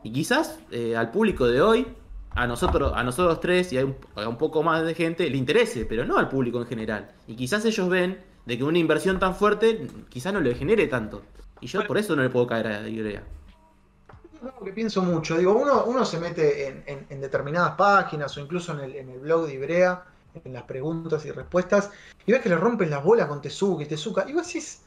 Y quizás eh, al público de hoy, a nosotros, a nosotros tres y a un, a un poco más de gente, le interese, pero no al público en general. Y quizás ellos ven de que una inversión tan fuerte quizás no le genere tanto. Y yo por eso no le puedo caer a Ibrea. Es algo que pienso mucho. Digo, uno, uno se mete en, en- determinadas páginas o incluso en el, en el blog de Ibrea, en las preguntas y respuestas, y ves que le rompen las bolas con Tezuka y Tezuka. Y vos decís,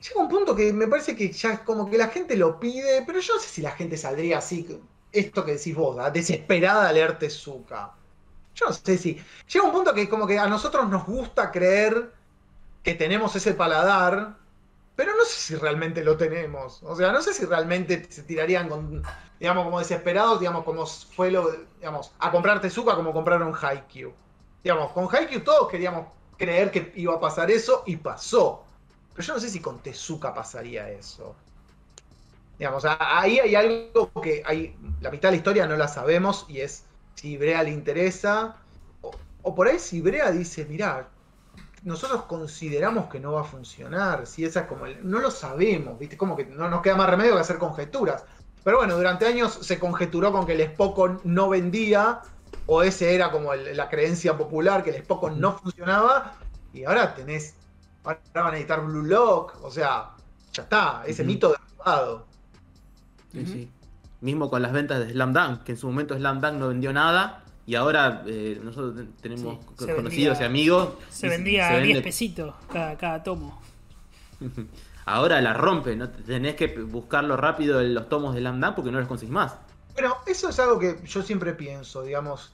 llega un punto que me parece que ya es como que la gente lo pide, pero yo no sé si la gente saldría así, esto que decís vos, desesperada a leer Tezuka. Yo no sé si. Llega un punto que como que a nosotros nos gusta creer que tenemos ese paladar, pero no sé si realmente lo tenemos. O sea, no sé si realmente se tirarían con, digamos, como desesperados, digamos, como fue lo, digamos, a comprar Tezuka como compraron Haikyuu. Digamos, con Haikyuu todos queríamos creer que iba a pasar eso y pasó. Pero yo no sé si con Tezuka pasaría eso. Digamos, ahí hay algo que hay, la mitad de la historia no la sabemos y es si Ibrea le interesa o, o por ahí si Ibrea dice, mirá, nosotros consideramos que no va a funcionar, si esa es como el- no lo sabemos, ¿viste? Como que no nos queda más remedio que hacer conjeturas. Pero bueno, durante años se conjeturó con que el Spokon no vendía, o ese era como el- la creencia popular, que el Spokon no funcionaba, y ahora tenés, ahora van a editar Blue Lock, o sea, ya está, ese Ujú. mito derribado. Sí, sí. Mismo con las ventas de Slam Dunk, que en su momento Slam Dunk no vendió nada y ahora eh, nosotros ten- tenemos Sí, co- se conocidos vendía- y amigos. Se vendía se a vende- 10 pesitos cada, cada tomo. [laughs] Ahora la rompe, ¿no? Tenés que buscarlo rápido en los tomos de Dunk porque no los conseguís más. Bueno, eso es algo que yo siempre pienso, digamos.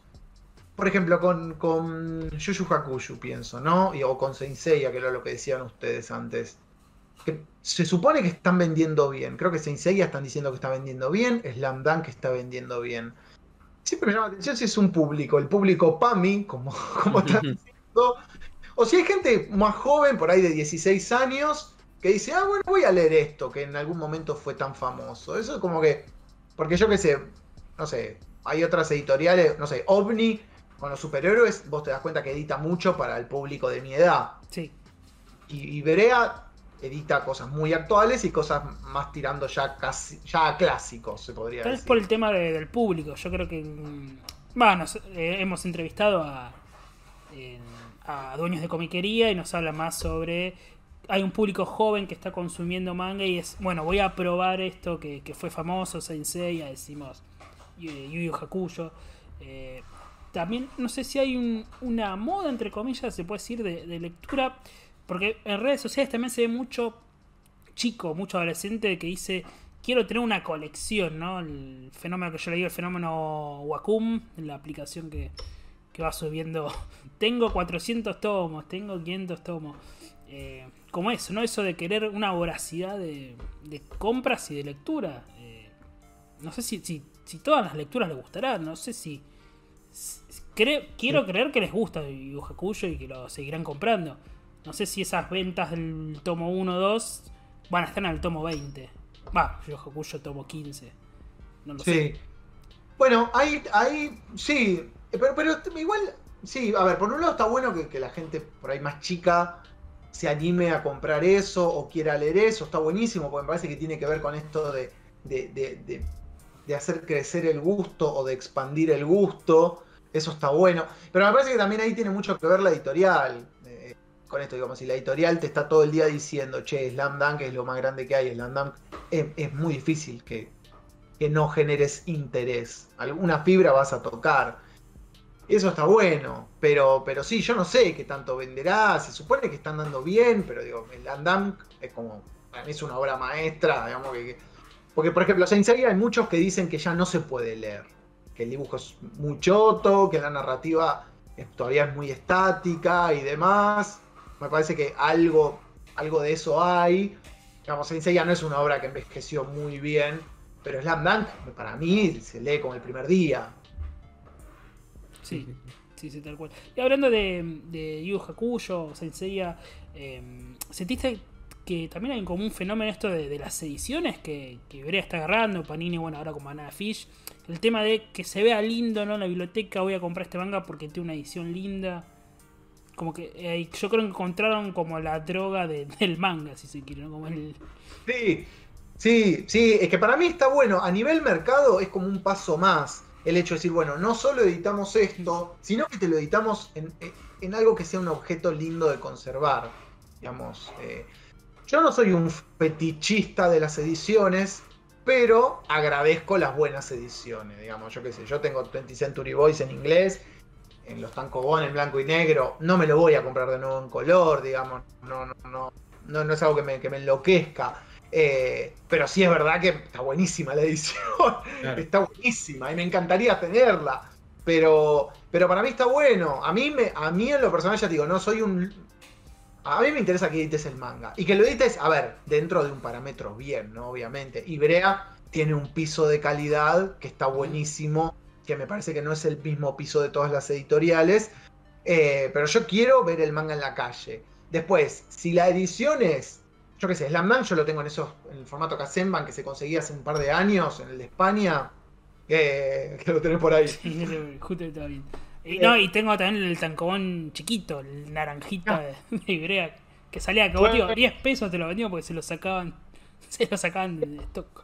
Por ejemplo, con, con Yu Yu Hakusho pienso, ¿no? Y- o con Saint Seiya, que era lo que decían ustedes antes. Que se supone que están vendiendo bien. Creo que Saint Seiya están diciendo que está vendiendo bien, Slam Dunk está vendiendo bien. Siempre me llama la atención si es un público, el público PAMI, como, [laughs] como están diciendo, o si hay gente más joven, por ahí de 16 años, que dice, ah, bueno, voy a leer esto, que en algún momento fue tan famoso. Eso es como que, porque yo qué sé, no sé, hay otras editoriales, no sé, OVNI con los superhéroes, vos te das cuenta que edita mucho para el público de mi edad. Sí. Y, y Berea edita cosas muy actuales y cosas más tirando ya casi, ya a clásicos, se podría Tal vez decir. por el tema de- del público. Yo creo que. mm, Bueno, hemos entrevistado a, eh, a dueños de comiquería y nos habla más sobre. Hay un público joven que está consumiendo manga y es. Bueno, voy a probar esto que, que fue famoso, Saint Seiya, decimos. Yu Yu Hakusho. eh, también no sé si hay un- una moda, entre comillas, se puede decir, de, de lectura, porque en redes sociales también se ve mucho chico, mucho adolescente que dice, quiero tener una colección, ¿no? El fenómeno que yo le digo, el fenómeno Wacom, la aplicación que, que va subiendo, [laughs] tengo 400 tomos, tengo 500 tomos. Eh, como eso, ¿no? Eso de querer una voracidad de, de compras y de lectura. Eh, no sé si, si, si todas las lecturas les gustarán, no sé si... si- creo, quiero creer que les gusta Yu Hakusho y que lo seguirán comprando. No sé si esas ventas del tomo 1 o 2 van a estar en el tomo 20. Va, Yu Hakusho tomo 15. No lo Sí. sé. Bueno, ahí, ahí sí, pero, pero igual, sí, a ver, por un lado está bueno que, que la gente por ahí más chica se anime a comprar eso o quiera leer eso, está buenísimo, porque me parece que tiene que ver con esto de, de, de- de- de hacer crecer el gusto o de expandir el gusto, eso está bueno, pero me parece que también ahí tiene mucho que ver la editorial. Con esto, digamos, si la editorial te está todo el día diciendo, che, Slam Dunk es lo más grande que hay, Slam Dunk, es, es muy difícil que, que no generes interés. Alguna fibra vas a tocar. Eso está bueno, pero, pero sí, yo no sé qué tanto venderá. Se supone que están dando bien, pero digo, el Andam es como. Para mí es una obra maestra, digamos que. que- porque, por ejemplo, Saint Seiya hay muchos que dicen que ya no se puede leer. Que el dibujo es muy choto, que la narrativa todavía es muy estática y demás. Me parece que algo, algo de eso hay. Digamos, Saint Seiya no es una obra que envejeció muy bien, pero Slam Dunk, para mí, se lee como el primer día. Sí, sí, sí, tal cual. Y hablando de, de Yu Hakusho, Senseiya, eh, ¿sentiste que también hay como un fenómeno esto de, de las ediciones que, que Brea está agarrando, Panini, bueno, ahora con Banana Fish? El tema de que se vea lindo, ¿no? En la biblioteca, voy a comprar este manga porque tiene una edición linda. Como que eh, yo creo que encontraron como la droga de- [laughs] del manga, si se quiere, ¿no? Como el... Sí, sí, sí, es que para mí está bueno. A nivel mercado es como un paso más. El hecho de decir, bueno, no solo editamos esto, sino que te lo editamos en, en algo que sea un objeto lindo de conservar. Digamos, eh, yo no soy un fetichista de las ediciones, pero agradezco las buenas ediciones. Digamos, yo qué sé, yo tengo 20th Century Boys en inglés, en los tancobón en blanco y negro. No me lo voy a comprar de nuevo en color, digamos. No, no, no, no, no es algo que me, que me enloquezca. Eh, pero sí es verdad que está buenísima la edición. Claro. Está buenísima y me encantaría tenerla. Pero, pero para mí está bueno. A mí, me, a mí en lo personal ya te digo, no soy un... A mí me interesa que edites el manga. Y que lo edites, a ver, dentro de un parámetro bien, ¿no? Obviamente. Y Brea tiene un piso de calidad que está buenísimo, que me parece que no es el mismo piso de todas las editoriales. Eh, pero yo quiero ver el manga en la calle. Después, si la edición es yo qué sé, Slam Dunk yo lo tengo en esos, en el formato Kazenban que se conseguía hace un par de años, en el de España, que, [laughs] que lo tenés por ahí. [laughs] Justo bien. Y, no, y tengo también el tancobón chiquito, el naranjita de, de Ibrea, que salía, que vos, Bueno. digo, 10 pesos te lo vendían porque se lo sacaban, [laughs] se lo sacaban de stock.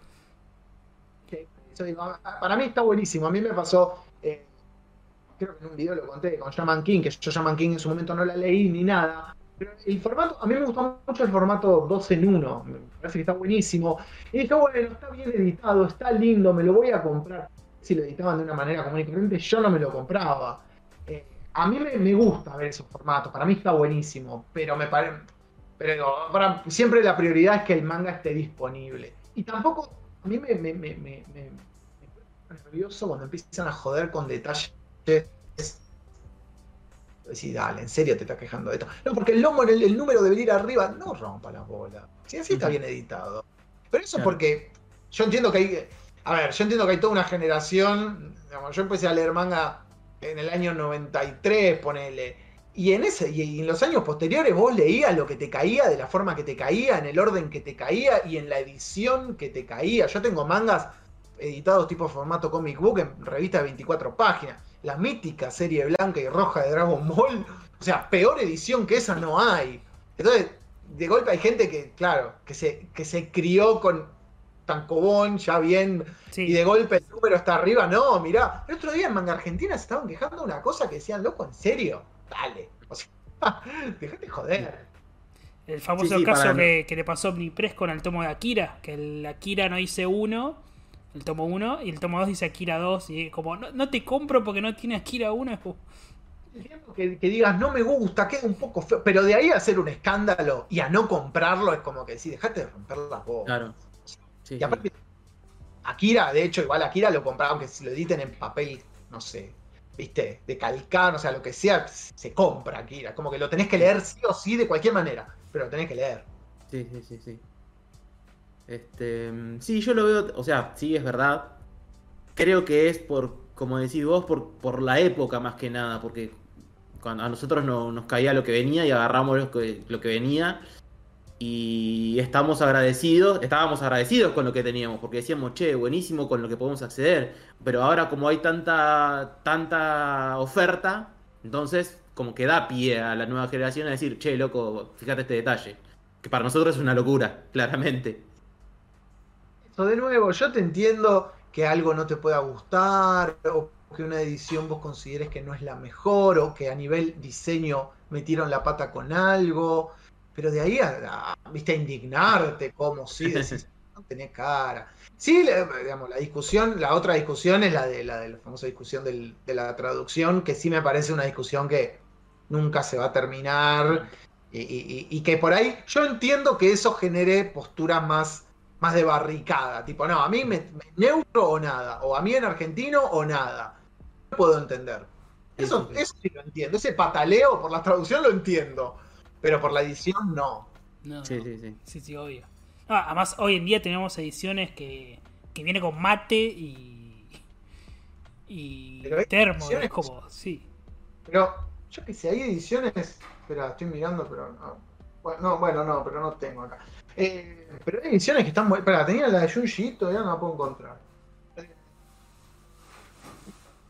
Para mí está buenísimo. A mí me pasó, eh, creo que en un video lo conté con Shaman King, que yo Shaman King en su momento no la leí ni nada. Pero el formato, a mí me gustó mucho el formato 2 en 1. Me parece que está buenísimo. Y dije, bueno, está bien editado, está lindo, me lo voy a comprar. Si lo editaban de una manera común y corriente, yo no me lo compraba. Eh, a mí me, gusta ver esos formatos, para mí está buenísimo, pero me parece. Pero digo, para- siempre la prioridad es que el manga esté disponible. Y tampoco, a mí me, nervioso cuando empiezan a joder con detalles. Decir, dale, en serio te estás quejando de esto. No, porque el lomo, el, el número debería ir arriba. No rompa la bola. Si así está bien editado. Pero eso es Claro. porque yo entiendo que hay. A ver, yo entiendo que hay toda una generación. digamos, yo empecé a leer manga en el año 93, ponele. Y en ese, y en los años posteriores vos leías lo que te caía, de la forma que te caía, en el orden que te caía y en la edición que te caía. Yo tengo mangas editados tipo formato comic book en revista de 24 páginas. La mítica serie blanca y roja de Dragon Ball. O sea, peor edición que esa no hay. Entonces, de golpe hay gente que, claro, que se, que se crió con Tancobón, ya bien, Sí, y de golpe el número está arriba. No, mirá, el otro día en Manga Argentina se estaban quejando de una cosa que decían, loco, ¿en serio? Dale. O sea, [laughs] dejate joder. el famoso Sí, sí, caso que, que le pasó a Omnipress con el tomo de Akira, que el Akira no dice uno el tomo 1, y el tomo 2 dice Akira 2, y como, no, no te compro porque no tiene Akira 1, es Que, que digas, no me gusta, queda un poco feo. Pero de ahí a hacer un escándalo y a no comprarlo es como que decir, dejate de romper las bolas. Claro. Sí, Y aparte, Akira, de hecho, igual Akira lo compraba, aunque si lo editen en papel, no sé, viste, de calcán, o sea, lo que sea, se compra Akira. Como que lo tenés que leer sí o sí de cualquier manera, pero lo tenés que leer. Sí, sí, sí, sí. Este, sí, yo lo veo, o sea, sí es verdad. Creo que es por, como decís vos, por, por la época más que nada, porque cuando a nosotros no, nos caía lo que venía y agarramos lo que, lo que venía y estamos agradecidos, estábamos agradecidos con lo que teníamos, porque decíamos, che, buenísimo con lo que podemos acceder, pero ahora como hay tanta, tanta oferta, entonces como que da pie a la nueva generación a decir, che, loco, fíjate este detalle, que para nosotros es una locura, claramente. De nuevo, yo te entiendo que algo no te pueda gustar, o que una edición vos consideres que no es la mejor, o que a nivel diseño metieron la pata con algo, pero de ahí a, a, ¿viste, a indignarte, como si [laughs] decís, no tenés cara. Sí, le- digamos, la discusión, la otra discusión es la de la, de la famosa discusión del- de la traducción, que sí me parece una discusión que nunca se va a terminar. Y, y- y- y que por ahí yo entiendo que eso genere posturas más, más de barricada. Tipo, no, a mí me, me- neutro o nada. O a mí en argentino o nada. No puedo entender. Eso, eso sí lo entiendo. Ese pataleo por la traducción lo entiendo. Pero por la edición no. no, Sí, no. sí, sí. Sí, sí, obvio. No, además, hoy en día tenemos ediciones que, que viene con mate y. y termo, es como, sí. Pero yo que sé, hay ediciones. Espera, estoy mirando, pero no. Bueno, no, bueno, no, pero no tengo acá. Eh, pero hay ediciones que están muy. Espera, tenía la de Junji todavía no la puedo encontrar.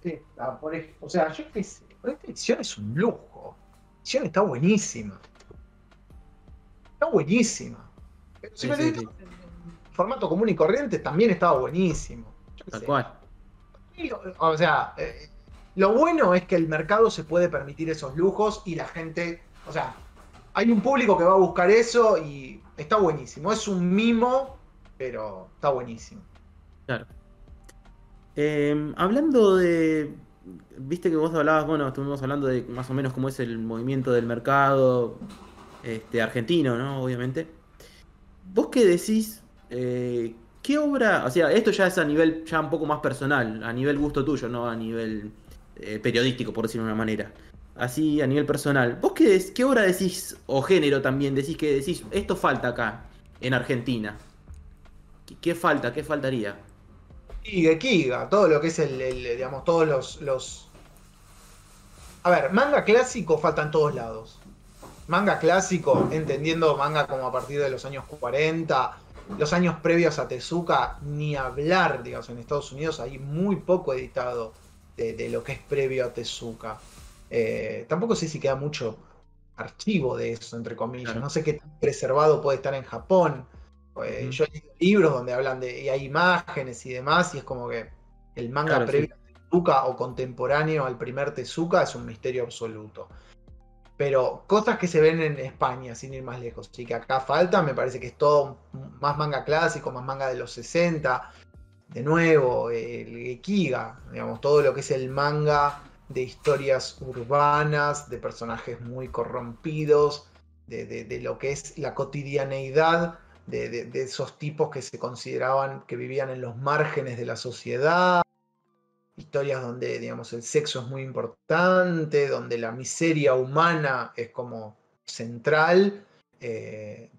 Sí, la por ej- o sea, yo qué sé, pero esta edición es un lujo. La edición está buenísima. Está buenísima. Pero si Sí, me sí, sí. en formato común y corriente, también estaba buenísimo. Yo qué Tal sé. cual. O sea, eh, lo bueno es que el mercado se puede permitir esos lujos y la gente, o sea, hay un público que va a buscar eso y está buenísimo. Es un mimo, pero está buenísimo. Claro. Eh, hablando de. Viste que vos hablabas, bueno, estuvimos hablando de más o menos cómo es el movimiento del mercado este, argentino, ¿no? Obviamente. ¿Vos qué decís? eh, ¿Qué obra? O sea, esto ya es a nivel ya un poco más personal, a nivel gusto tuyo, no a nivel eh, periodístico, por decirlo de una manera. Así a nivel personal. ¿Vos qué, qué obra decís, o género también, decís que decís, esto falta acá, en Argentina? ¿Qué, falta? ¿Qué faltaría? Kiga, Kiga, todo lo que es el, el, digamos, todos los, los... A ver, manga clásico falta en todos lados. Manga clásico, entendiendo manga como a partir de los años 40, los años previos a Tezuka, ni hablar, digamos, en Estados Unidos hay muy poco editado de, de lo que es previo a Tezuka. Eh, tampoco sé si queda mucho archivo de eso, entre comillas. Claro. No sé qué tan preservado puede estar en Japón. Eh. Yo he leído libros donde hablan de. y hay imágenes y demás, y es como que el manga Claro, previo a Tezuka o contemporáneo al primer Tezuka es un misterio absoluto. Pero cosas que se ven en España, sin ir más lejos, y que acá falta, me parece que es todo más manga clásico, más manga de los 60. De nuevo, el Gekiga, digamos, todo lo que es el manga de historias urbanas, de personajes muy corrompidos, de, de- lo que es la cotidianeidad de, de- de esos tipos que se consideraban que vivían en los márgenes de la sociedad. Historias donde, digamos, el sexo es muy importante, donde la miseria humana es como central. eh,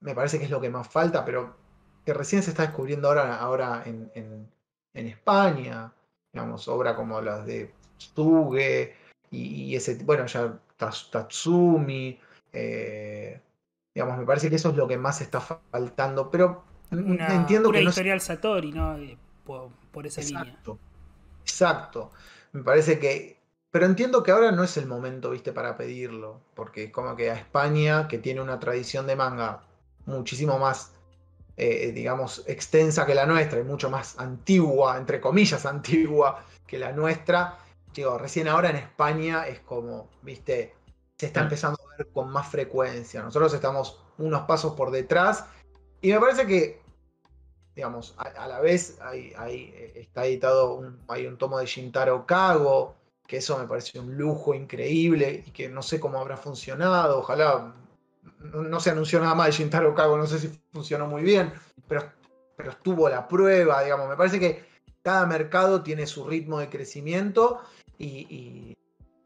me parece que es lo que más falta, pero que recién se está descubriendo ahora, ahora en, en- en España. Digamos, obra como las de Tsuge y, y ese, bueno, ya Tatsumi. eh, digamos, me parece que eso es lo que más está faltando, pero Una, entiendo una que no es- editorial Satori, ¿no? Eh, por, por esa línea. Exacto. Me parece que. Pero entiendo que ahora no es el momento, viste, para pedirlo. Porque como que a España, que tiene una tradición de manga muchísimo más, eh, digamos, extensa que la nuestra y mucho más antigua, entre comillas, antigua que la nuestra. Digo, recién ahora en España es como, viste, se está Ah. empezando a ver con más frecuencia. Nosotros estamos unos pasos por detrás. Y me parece que digamos, a, a la vez hay, hay, eh, está editado, un, hay un tomo de Shintaro Kago, que eso me parece un lujo increíble y que no sé cómo habrá funcionado, ojalá no, no se anunció nada más de Shintaro Kago, no sé si funcionó muy bien, pero, pero estuvo la prueba, digamos, me parece que cada mercado tiene su ritmo de crecimiento y, y-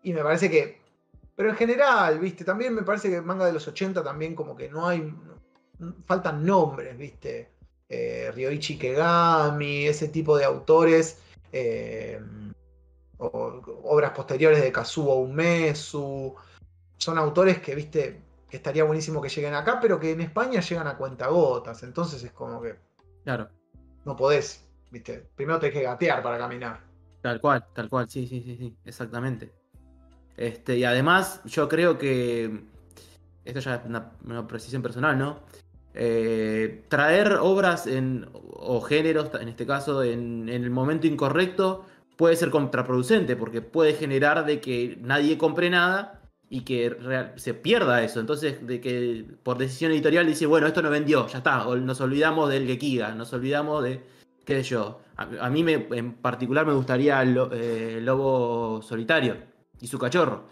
y me parece que, pero en general, viste, también me parece que manga de los 80 también como que no hay, faltan nombres, viste, eh, Ryoichi Kegami, ese tipo de autores, eh, o- obras posteriores de Kazuo Umesu, son autores que, viste, que estaría buenísimo que lleguen acá, pero que en España llegan a cuentagotas, entonces es como que Claro, no podés, viste, primero tenés que gatear para caminar. Tal cual, tal cual, sí, sí, sí, sí, exactamente. Este, y además, yo creo que. Esto ya es una, precisión personal, ¿no? Eh, traer obras en, o géneros, en este caso, en, en el momento incorrecto, puede ser contraproducente, porque puede generar de que nadie compre nada y que real- se pierda eso. Entonces, de que por decisión editorial dice, bueno, esto no vendió, ya está, o nos olvidamos del Gekiga, nos olvidamos de, qué sé yo. A, mí me, en particular me gustaría eh, el Lobo Solitario y su cachorro.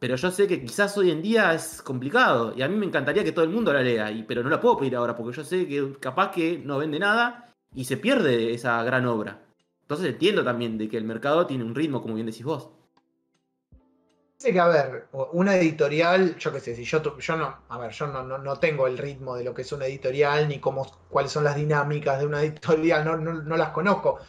Pero yo sé que quizás hoy en día es complicado y a mí me encantaría que todo el mundo la lea, y, pero no la puedo pedir ahora porque yo sé que capaz que no vende nada y se pierde esa gran obra. Entonces entiendo también de que el mercado tiene un ritmo, como bien decís vos. Que, a ver, una editorial, yo qué sé, si yo, no, a ver, yo no, no, no tengo el ritmo de lo que es una editorial, ni cómo, cuáles son las dinámicas de una [laughs] editorial, no, no, no las conozco.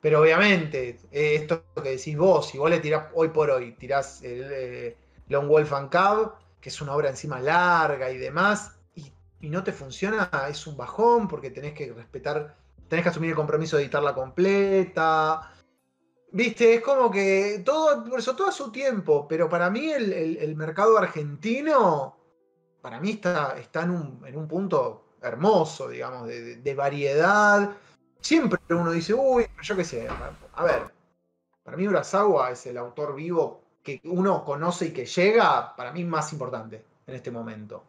Pero obviamente, eh, esto que decís vos, si vos le tirás hoy por hoy, tirás el eh, Lone Wolf and Cub, que es una obra encima larga y demás, y, y no te funciona, es un bajón porque tenés que respetar, tenés que asumir el compromiso de editarla completa. Viste, es como que todo, por eso todo a su tiempo, pero para mí el, el- el mercado argentino, para mí está, está en, un, en un punto hermoso, digamos, de, de- de variedad. Siempre uno dice, uy, yo qué sé, a ver, para mí Urasawa es el autor vivo que uno conoce y que llega, para mí más importante en este momento.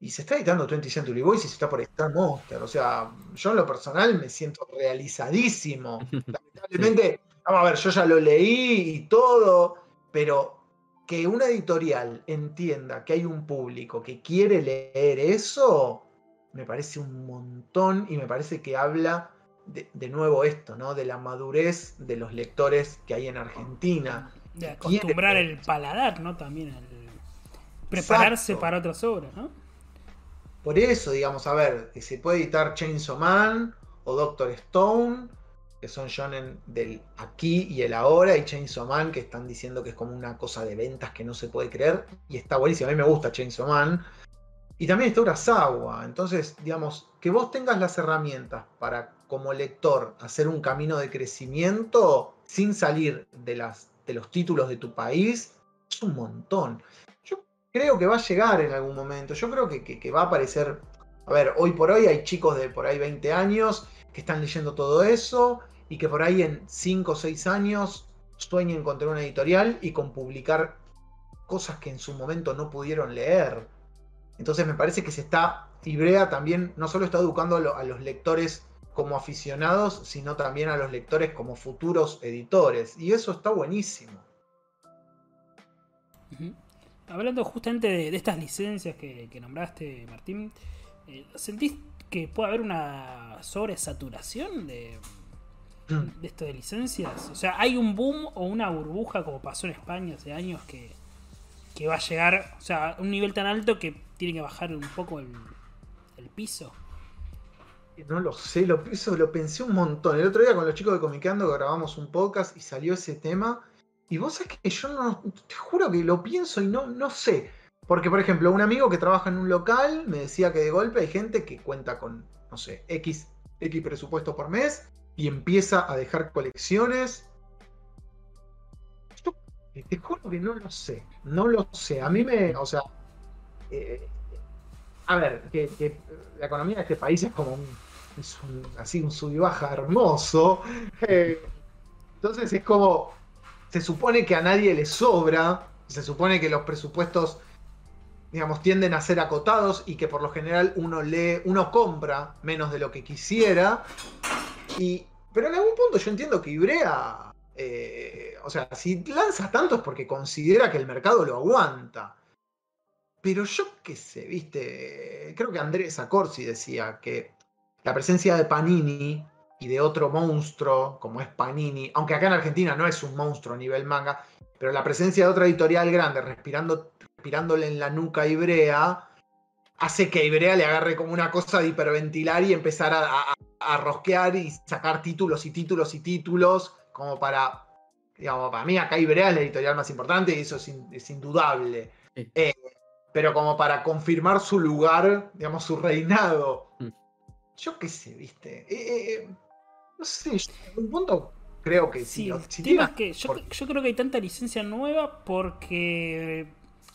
Y se está editando 20 Century Boys y se está por editar Monster. O sea, yo en lo personal me siento realizadísimo. [laughs] Lamentablemente, vamos a ver, yo ya lo leí y todo, pero que una editorial entienda que hay un público que quiere leer eso, me parece un montón y me parece que habla de, de nuevo esto, ¿no? De la madurez de los lectores que hay en Argentina. De acostumbrar el paladar, ¿no? También al prepararse Exacto. para otras obras, ¿no? Por eso, digamos, a ver, que se puede editar Chainsaw Man o Doctor Stone, que son shonen del aquí y el ahora, y Chainsaw Man, que están diciendo que es como una cosa de ventas que no se puede creer, y está buenísimo, a mí me gusta Chainsaw Man. Y también está Urasawa, entonces, digamos, que vos tengas las herramientas para, como lector, hacer un camino de crecimiento sin salir de, las, de los títulos de tu país, es un montón. Yo creo que va a llegar en algún momento. Yo creo que, que- que va a aparecer. A ver, hoy por hoy hay chicos de por ahí 20 años que están leyendo todo eso y que por ahí en 5 o 6 años sueñen con tener una editorial y con publicar cosas que en su momento no pudieron leer. Entonces me parece que se está. Ibrea también no solo está educando a, lo- a los lectores como aficionados, sino también a los lectores como futuros editores. Y eso está buenísimo. Hablando justamente de, estas licencias que, que nombraste, Martín, eh, ¿sentís que puede haber una sobresaturación de, de esto de licencias? O sea, ¿hay un boom o una burbuja como pasó en España hace años que, que va a llegar o sea, a un nivel tan alto que tiene que bajar un poco el, piso? No lo sé, lo, lo pensé un montón. El otro día con los chicos de Comiqueando grabamos un podcast y salió ese tema. Y vos sabés que yo no, te juro que lo pienso y no, no sé. Porque, por ejemplo, un amigo que trabaja en un local me decía que de golpe hay gente que cuenta con, no sé, X, X presupuesto por mes y empieza a dejar colecciones. Yo te juro que no lo sé, no lo sé. A mí me, o sea, eh, a ver, que, la economía de este país es como un, es un- así un sub y baja hermoso. Eh, entonces es como, se supone que a nadie le sobra, se supone que los presupuestos digamos, tienden a ser acotados y que por lo general uno lee, uno compra menos de lo que quisiera. Y, pero en algún punto yo entiendo que Ibrea, eh, o sea, si lanza tanto es porque considera que el mercado lo aguanta. Pero yo qué sé, viste, creo que Andrés Acorsi decía que la presencia de Panini y de otro monstruo como es Panini, aunque acá en Argentina no es un monstruo a nivel manga, pero la presencia de otra editorial grande respirando, respirándole en la nuca a Ibrea hace que Ibrea le agarre como una cosa de hiperventilar y empezar a, a, rosquear y sacar títulos y títulos y títulos como para, digamos, para mí acá Ibrea es la editorial más importante y eso es, indudable. Eh, pero como para confirmar su lugar, digamos, su reinado. Mm. Yo qué sé, viste. Eh, eh, no sé, en un punto creo que sí. que yo, creo que hay tanta licencia nueva porque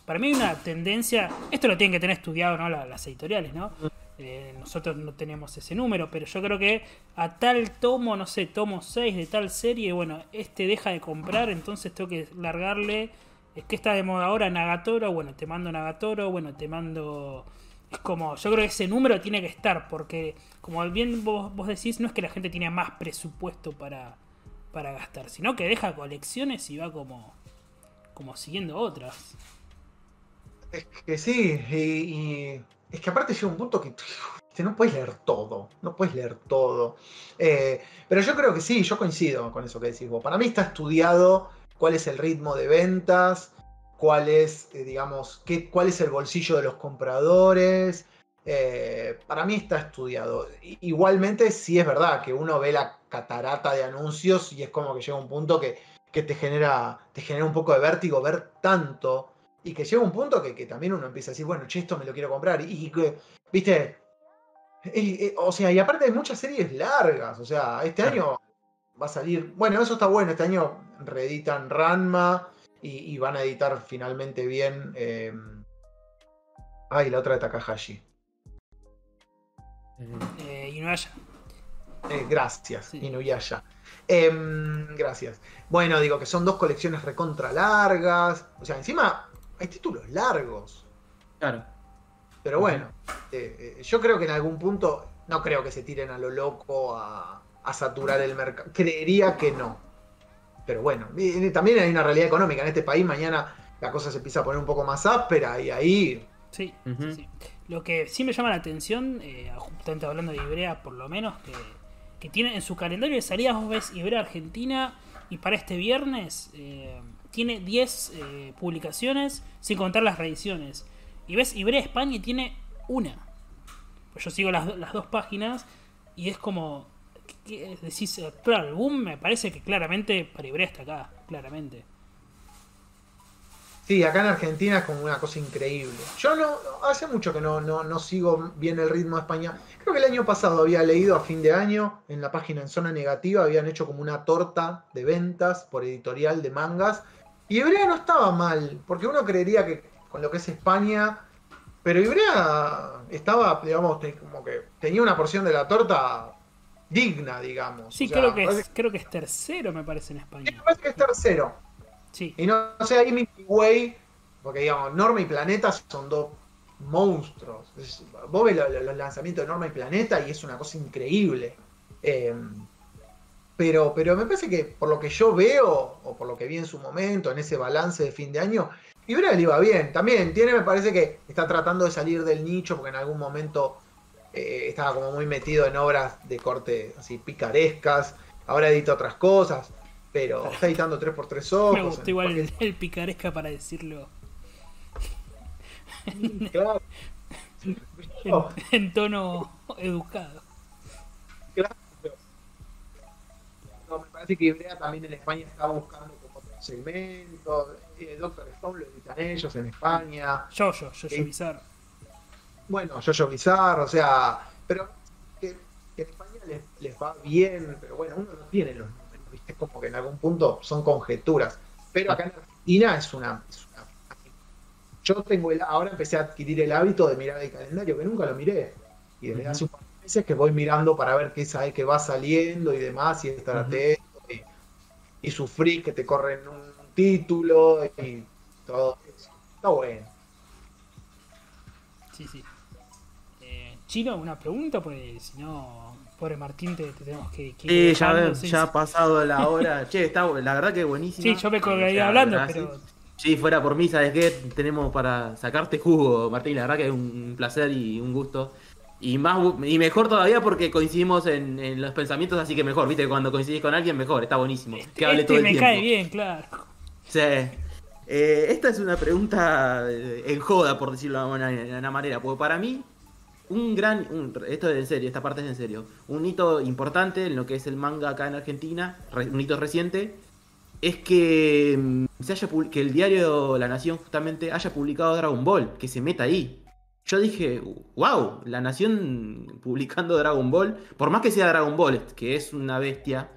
para mí hay una tendencia. Esto lo tienen que tener estudiado ¿no? las, editoriales, ¿no? Eh, nosotros no tenemos ese número, pero yo creo que a tal tomo, no sé, tomo 6 de tal serie, bueno, este deja de comprar, entonces tengo que largarle. Es que está de moda ahora Nagatoro, bueno, te mando Nagatoro, bueno, te mando. Es como, yo creo que ese número tiene que estar, porque como bien vos, vos decís, no es que la gente tiene más presupuesto para, para gastar, sino que deja colecciones y va como, como siguiendo otras. Es que sí, y, es que aparte llega un punto que no puedes leer todo, no puedes leer todo. Eh, pero yo creo que sí, yo coincido con eso que decís vos. Para mí está estudiado cuál es el ritmo de ventas, cuál es, eh, digamos, qué, cuál es el bolsillo de los compradores. Eh, para mí está estudiado. Igualmente, sí es verdad que uno ve la catarata de anuncios y es como que llega un punto que, te, genera, te genera un poco de vértigo ver tanto y que llega un punto que, también uno empieza a decir, bueno, che, esto me lo quiero comprar. Y, que, viste, o sea, y aparte hay muchas series largas, o sea, este año va a salir, bueno, eso está bueno, este año reeditan Ranma y, van a editar finalmente bien... Eh, ay, la otra de Takahashi. Eh, Inuyasha. Eh, gracias, Inuyasha. Em, gracias. Bueno, digo que son dos colecciones recontra largas. O sea, encima hay títulos largos. Claro. Pero bueno, eh, yo creo que en algún punto, no creo que se tiren a lo loco a, saturar el mercado. Creería que no. Pero bueno, también hay una realidad económica. En este país mañana la cosa se empieza a poner un poco más áspera y ahí... Sí, sí. Lo que sí me llama la atención, eh, justamente hablando de Ibrea por lo menos, que, que, tiene en su calendario de salidas, vos ves Ibrea Argentina y para este viernes eh, tiene 10 eh, publicaciones sin contar las reediciones. Y ves Ibrea España y tiene una. Pues yo sigo las, las dos páginas y es como... ¿qué, decís, claro, el boom me parece que claramente para Ibrea está acá, claramente. Sí, acá en Argentina es como una cosa increíble. Yo no, hace mucho que no, no, sigo bien el ritmo de España. Creo que el año pasado había leído a fin de año, en la página en zona negativa, habían hecho como una torta de ventas por editorial de mangas. Y Ibrea no estaba mal, porque uno creería que con lo que es España. Pero Ibrea estaba, digamos, como que tenía una porción de la torta digna, digamos. Sí, creo, que es, creo que es tercero, me parece, en España. me parece que es tercero. Y no, sé, ahí Milky Way, porque digamos, Norma y Planeta son dos monstruos. vos ves los, lanzamientos de Norma y Planeta y es una cosa increíble. Em, pero, pero me parece que por lo que yo veo, o por lo que vi en su momento, en ese balance de fin de año, le iba bien. También tiene, me parece que está tratando de salir del nicho, porque en algún momento eh, estaba como muy metido en obras de corte así picarescas. Ahora edita otras cosas pero está editando 3x3 ojos. Me gustó igual el, picaresca para decirlo. Claro. [laughs] En, tono educado. No, me parece que Ibrea también en España está buscando como otro segmento. Eh, Doctor Stone lo editan ellos en España. Yo, yo, yo, yo, Bizarro. Bueno, yo, yo, Bizarro, o sea, pero que, en España les, les va bien, pero bueno, uno no tiene los es como que en algún punto son conjeturas. Pero acá en Argentina es una, yo tengo el, ahora empecé a adquirir el hábito de mirar el calendario, que nunca lo miré. Y desde hace un par que voy mirando para ver qué sabe que va saliendo y demás, y estar atento, y, sufrir que te corren un título y todo eso. Está bueno. Sí, sí. Eh, Chino, una pregunta, pues si no, pobre Martín, te, te tenemos que, que ir Sí, ya, ha pasado la [laughs] hora. che, está, la verdad que buenísimo. Sí, yo me colgaría hablando, pero Sí, fuera por mí, ¿sabes qué? Tenemos para sacarte jugo, Martín. La verdad que es un placer y un gusto. Y más y mejor todavía porque coincidimos en, en los pensamientos, así que mejor, viste, cuando coincidís con alguien, mejor, está buenísimo. Que hable este todo el me tiempo. cae bien, claro. Sí. Eh, esta es una pregunta eh, en joda, por decirlo de una, de una manera, porque para mí, un gran. un- esto es en serio, esta parte es en serio. Un hito importante en lo que es el manga acá en Argentina, un hito reciente, es que, mm, se haya, que el diario La Nación justamente haya publicado Dragon Ball, que se meta ahí. Yo dije, wow, La Nación publicando Dragon Ball, por más que sea Dragon Ball, que es una bestia,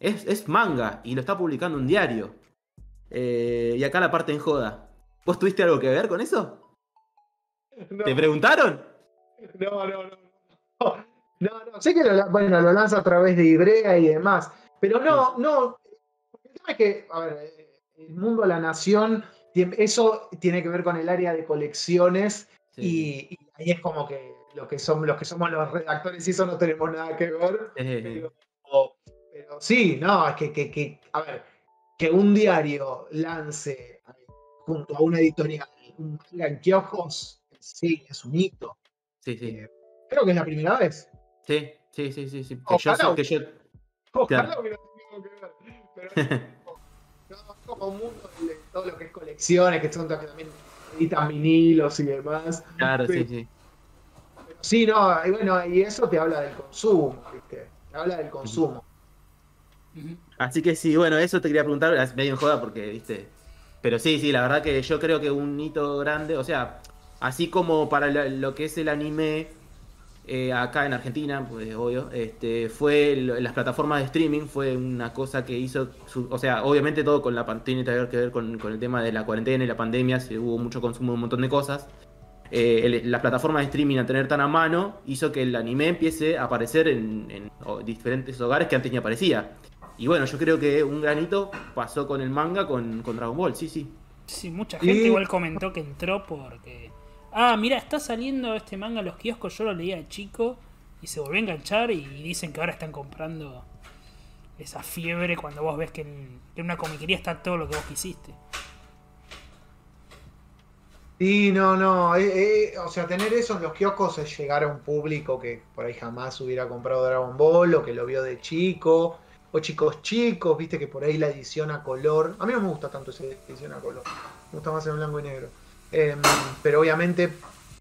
es, es manga y lo está publicando un diario. Eh, y acá la parte en joda. ¿Vos tuviste algo que ver con eso? [laughs] No, ¿Te preguntaron? no, no, no. No, no, no. Sé que lo, bueno, lo lanza a través de Ibrea y demás. Pero no, no. El tema es que, a ver, eh, el mundo, la nación, eso tiene que ver con el área de colecciones. Y, y ahí es como que lo que somos, los que somos los redactores y eso no tenemos nada que ver. Eh, Pero, pero sí, no, es que, que, que, a ver, que un diario lance junto a una editorial un manga en kioscos, sí, es un hito. sí, sí. Eh, creo que es la primera vez. Sí, sí, sí, sí. sí. Que yo, Ojalá. que yo... Ojalá Claro. que no tenga que ver. Pero [laughs] no, no, como un mundo de todo lo que es colecciones, que son también editan vinilos y demás. claro, sí, Pero- sí. pero sí, no, y bueno, y eso te habla del consumo, ¿viste? Te habla del consumo. Así que sí, bueno, eso te quería preguntar, es medio en joda porque, viste. Pero sí, sí, la verdad que yo creo que un hito grande, o sea, así como para lo que es el anime eh, acá en Argentina, pues obvio, este, fue lo- las plataformas de streaming, fue una cosa que hizo, su- o sea, obviamente todo con la tiene que ver que ver con, con el tema de la cuarentena y la pandemia, se hubo mucho consumo de un montón de cosas. Eh, el- las plataformas de streaming a tener tan a mano hizo que el anime empiece a aparecer en, diferentes hogares que antes ni aparecía. Y bueno, yo creo que un granito pasó con el manga con, con Dragon Ball, sí, sí. Sí, mucha Y- gente igual comentó que entró porque. Ah, mira, está saliendo este manga en los kioscos. Yo lo leía de chico y se volvió a enganchar. Y dicen que ahora están comprando esa fiebre cuando vos ves que en, que en una comiquería está todo lo que vos quisiste. Sí, no, no. eh, eh, o sea, tener eso en los kioscos es llegar a un público que por ahí jamás hubiera comprado Dragon Ball o que lo vio de chico. O chicos chicos, viste que por ahí la edición a color. A mí no me gusta tanto esa edición a color. Me gusta más en blanco y negro. Em, pero obviamente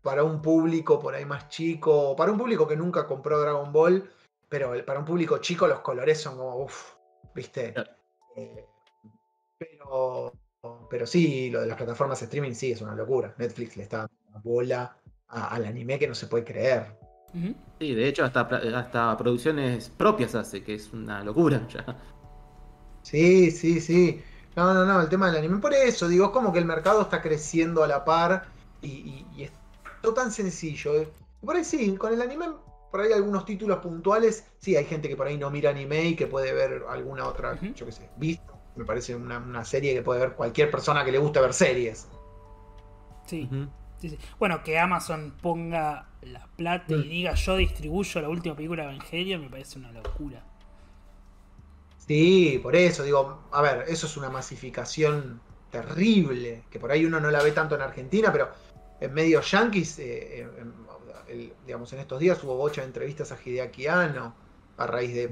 para un público por ahí más chico, para un público que nunca compró Dragon Ball, pero el- para un público chico los colores son como, uff, viste. Claro. Eh, pero, pero sí, lo de las plataformas de streaming sí es una locura. Netflix le está dando una bola a- al anime que no se puede creer. Sí, de hecho hasta, hasta producciones propias hace, que es una locura ya. Sí, sí, sí. No, no, no, el tema del anime. Por eso, digo, es como que el mercado está creciendo a la par y, y- y es todo tan sencillo. eh. Por ahí sí, con el anime, por ahí algunos títulos puntuales, sí, hay gente que por ahí no mira anime y que puede ver alguna otra, yo qué sé, visto. Me parece una, una serie que puede ver cualquier persona que le gusta ver series. Sí, sí, sí. Bueno, que Amazon ponga la plata y Mm. diga yo distribuyo la última película de Evangelion me parece una locura. Sí, por eso, digo, a ver, eso es una masificación terrible, que por ahí uno no la ve tanto en Argentina, pero en medios yanquis, eh, en- el- digamos, en estos días hubo bocha de entrevistas a Hideaki Anno, a raíz de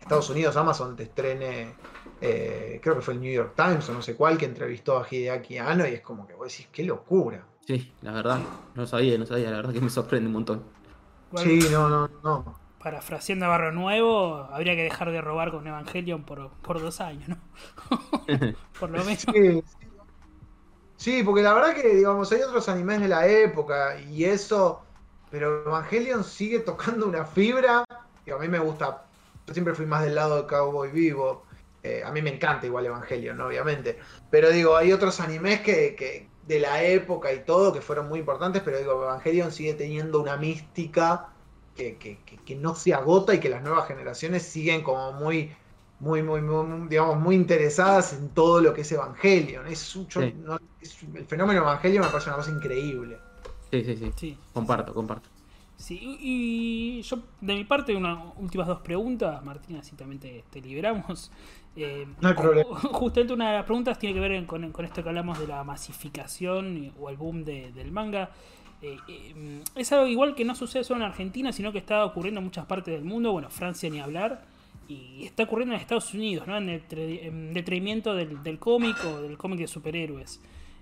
Estados Unidos, Amazon te estrene, eh, creo que fue el New York Times o no sé cuál, que entrevistó a Hideaki Anno, y es como que vos decís, qué locura. Sí, la verdad, no sabía, no sabía, la verdad que me sorprende un montón. Sí, no, no, no. Parafraseando a Barrio Nuevo, habría que dejar de robar con Evangelion por, por dos años, ¿no? [laughs] por lo menos. Sí, sí. Sí, porque la verdad que, digamos, hay otros animes de la época y eso, pero Evangelion sigue tocando una fibra. Y a mí me gusta, yo siempre fui más del lado de Cowboy Vivo. Eh, a mí me encanta igual Evangelion, ¿no? obviamente. Pero digo, hay otros animes que, que de la época y todo que fueron muy importantes, pero digo, Evangelion sigue teniendo una mística que, que- que- que no se agota y que las nuevas generaciones siguen como muy, muy, muy, muy, digamos, muy interesadas en todo lo que es Evangelion. Es, un- yo Sí. no- es- el fenómeno Evangelion me parece una cosa increíble. Sí, sí, sí. Sí. Comparto, comparto. Sí, y yo, de mi parte, unas últimas dos preguntas, Martín, así también te, te liberamos. Eh, No hay problema. [laughs] Justamente una de las preguntas tiene que ver con, con esto que hablamos de la masificación o el boom de- del manga. Eh, eh, es algo igual que no sucede solo en Argentina, sino que está ocurriendo en muchas partes del mundo, bueno, Francia ni hablar, y está ocurriendo en Estados Unidos, ¿no? En, detrimento del, cómic o del cómic de superhéroes.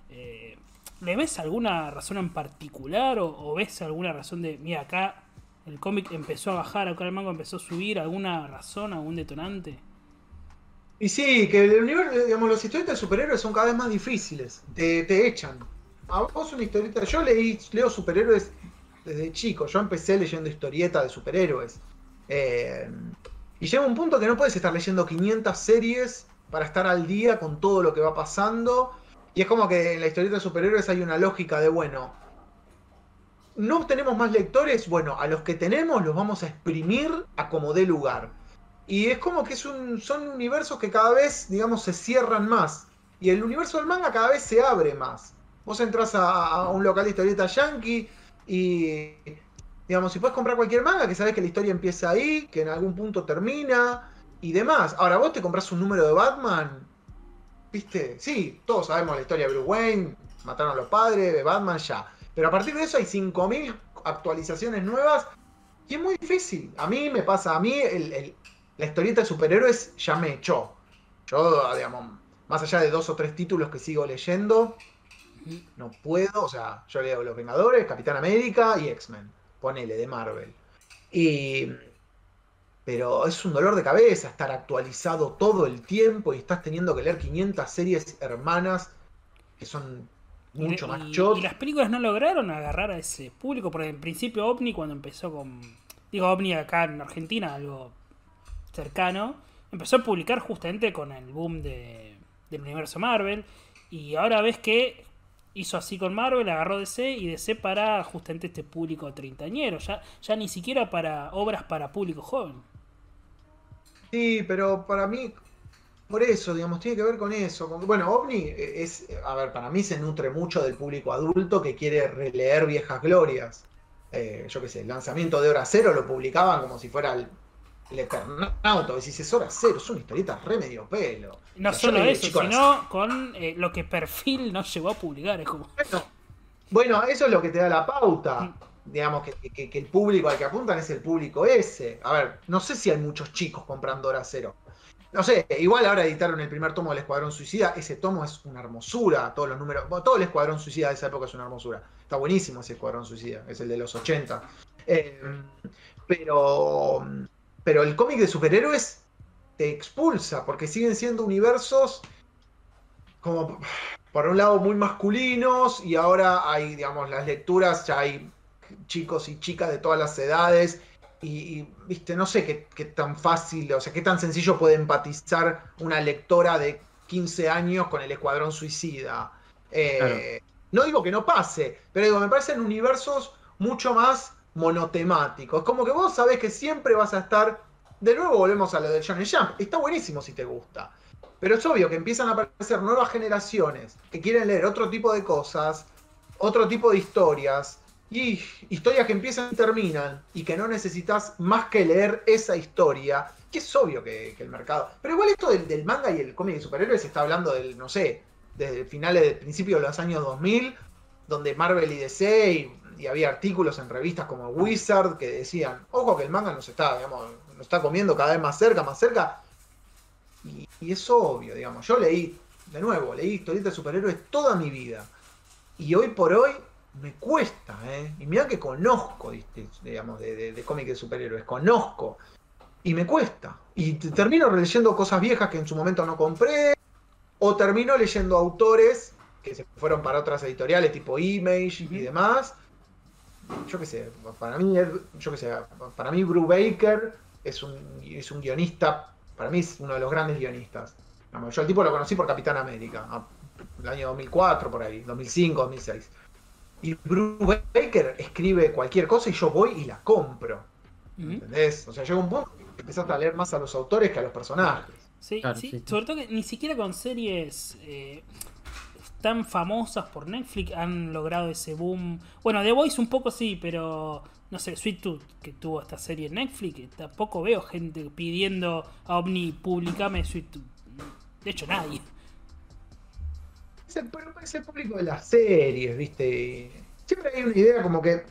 Eh, ¿Le ves alguna razón en particular o, ves alguna razón de, mira, acá el cómic empezó a bajar, acá el manga empezó a subir, alguna razón, algún detonante? Y sí, que el universo, digamos, los historietas de superhéroes son cada vez más difíciles. Te echan. A vos una historieta. Yo leí, leo superhéroes desde chico. Yo empecé leyendo historietas de superhéroes. Eh, y llega un punto que no puedes estar leyendo 500 series para estar al día con todo lo que va pasando. Y es como que en la historieta de superhéroes hay una lógica de, bueno, no tenemos más lectores, bueno, a los que tenemos los vamos a exprimir a como dé lugar. Y es como que es un, son universos que cada vez, digamos, se cierran más. Y el universo del manga cada vez se abre más. Vos entras a, un local de historieta yankee y, digamos, si puedes comprar cualquier manga, que sabes que la historia empieza ahí, que en algún punto termina y demás. Ahora, vos te compras un número de Batman, ¿viste? Sí, todos sabemos la historia de Bruce Wayne, mataron a los padres, de Batman, ya. Pero a partir de eso hay 5.000 actualizaciones nuevas y es muy difícil. A mí me pasa, a mí la historieta de superhéroes ya me echó. Yo, digamos, más allá de dos o tres títulos que sigo leyendo, no puedo. O sea, yo leo Los Vengadores, Capitán América y X-Men. Ponele, de Marvel. Y. Pero es un dolor de cabeza estar actualizado todo el tiempo y estás teniendo que leer 500 series hermanas que son mucho y, más chot. y las películas no lograron agarrar a ese público, porque en principio OVNI cuando empezó con... Digo OVNI acá en Argentina, algo cercano, empezó a publicar justamente con el boom de, del universo Marvel, y ahora ves que hizo así con Marvel, agarró DC y DC para justamente este público treintañero, ya, ya ni siquiera para obras para público joven. Sí, pero para mí, por eso, digamos, tiene que ver con eso. bueno, OVNI es, a ver, para mí se nutre mucho del público adulto que quiere releer viejas glorias. Eh, yo qué sé, el lanzamiento de Hora Cero lo publicaban como si fuera el, el Eternauta. Decís, es Hora Cero, es una historieta re medio pelo. No solo eso, sino con eh, lo que Perfil no llegó a publicar, es como... Bueno, bueno, eso es lo que te da la pauta. Digamos que, que- que el público al que apuntan es el público ese. A ver, no sé si hay muchos chicos comprando Hora Cero. No sé, igual ahora editaron el primer tomo del Escuadrón Suicida. Ese tomo es una hermosura. Todos los números. bueno, todo el Escuadrón Suicida de esa época es una hermosura. Está buenísimo ese Escuadrón Suicida. Es el de los 80. Eh, pero. Pero el cómic de superhéroes te expulsa. Porque siguen siendo universos. Como por un lado muy masculinos y ahora hay, digamos, las lecturas, ya hay chicos y chicas de todas las edades y, y, viste, no sé qué, qué tan fácil, o sea, qué tan sencillo puede empatizar una lectora de 15 años con el Escuadrón Suicida. Eh, No digo que no pase, pero digo, me parecen universos mucho más monotemáticos. Como que vos sabés que siempre vas a estar... De nuevo volvemos a lo de Shonen Jump. Está buenísimo si te gusta. Pero es obvio que empiezan a aparecer nuevas generaciones que quieren leer otro tipo de cosas, otro tipo de historias, y historias que empiezan y terminan, y que no necesitas más que leer esa historia, que es obvio que, el mercado. Pero igual esto del, manga y el cómic de superhéroes está hablando del, no sé, desde finales, del principio de los años 2000, donde Marvel y DC, y, y había artículos en revistas como Wizard que decían, ojo que el manga nos está, digamos, nos está comiendo cada vez más cerca, más cerca, y, y es obvio, digamos. Yo leí, de nuevo, leí historietas de superhéroes toda mi vida. Y hoy por hoy me cuesta, ¿eh? Y mira que conozco, digamos, de, de, de cómics de superhéroes, conozco. Y me cuesta. Y te- termino leyendo cosas viejas que en su momento no compré. O termino leyendo autores que se fueron para otras editoriales tipo Image y demás. Yo qué sé, para mí, yo qué sé, para mí Brew Baker es un, es un guionista, para mí es uno de los grandes guionistas. Yo al tipo lo conocí por Capitán América, el año 2004 por ahí, 2005, 2006. Y Bruce Baker escribe cualquier cosa y yo voy y la compro. ¿Entendés? O sea, llega un punto que empezás a leer más a los autores que a los personajes. Sí, Claro, sí, sí. sobre todo que ni siquiera con series. eh, tan famosas por Netflix han logrado ese boom. Bueno, The Voice un poco sí, pero no sé, Sweet Tooth, que tuvo esta serie en Netflix, tampoco veo gente pidiendo a Omni, publicame Sweet Tooth. De hecho, nadie. Es el, es el público de las series, ¿viste? Siempre hay una idea como que.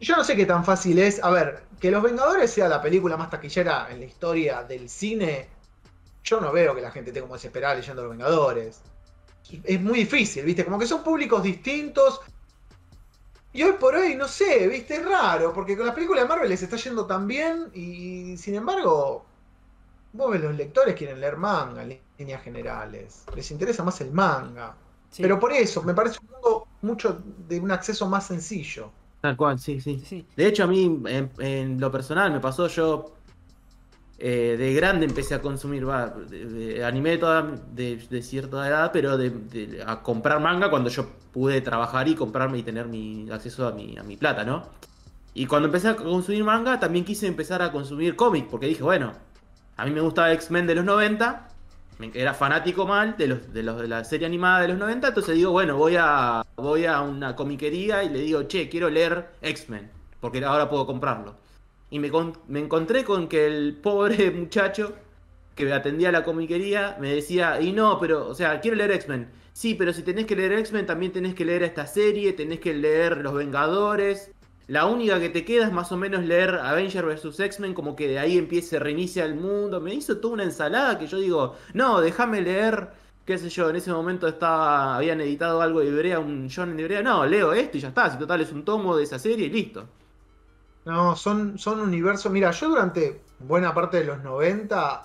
Yo no sé qué tan fácil es. A ver, que Los Vengadores sea la película más taquillera en la historia del cine. Yo no veo que la gente esté como desesperada leyendo Los Vengadores. Es muy difícil, ¿viste? Como que son públicos distintos. Y hoy por hoy, no sé, ¿viste? Es raro, porque con las películas de Marvel les está yendo tan bien y sin embargo, vos ves los lectores quieren leer manga en líneas generales. Les interesa más el manga. Sí. Pero por eso, me parece un mundo mucho de un acceso más sencillo. Tal cual, sí, sí. Sí. De hecho, a mí, en, en lo personal, me pasó yo. Eh, de grande empecé a consumir va, de- de anime toda, de, de cierta edad, pero de, a comprar manga cuando yo pude trabajar y comprarme y tener mi acceso a mi, a mi plata, ¿no? Y cuando empecé a consumir manga, también quise empezar a consumir cómics, porque dije, bueno, a mí me gustaba X-Men de los 90, me- era fanático mal de los, de los de la serie animada de los 90, entonces digo, bueno, voy a voy a una comiquería y le digo, "Che, quiero leer X-Men", porque ahora puedo comprarlo. Y me, con- me encontré con que el pobre [laughs] muchacho que atendía a la comiquería me decía, "Y no, pero, o sea, quiero leer X-Men." Sí, pero si tenés que leer X-Men, también tenés que leer esta serie, tenés que leer Los Vengadores. La única que te queda es más o menos leer Avenger vs. X-Men, como que de ahí empiece, reinicia el mundo. Me hizo toda una ensalada que yo digo, no, déjame leer, qué sé yo, en ese momento estaba, habían editado algo de Ibrea, un John de Ibrea, no, leo esto y ya está, si total es un tomo de esa serie y listo. No, son, son universos. Mira, yo durante buena parte de los 90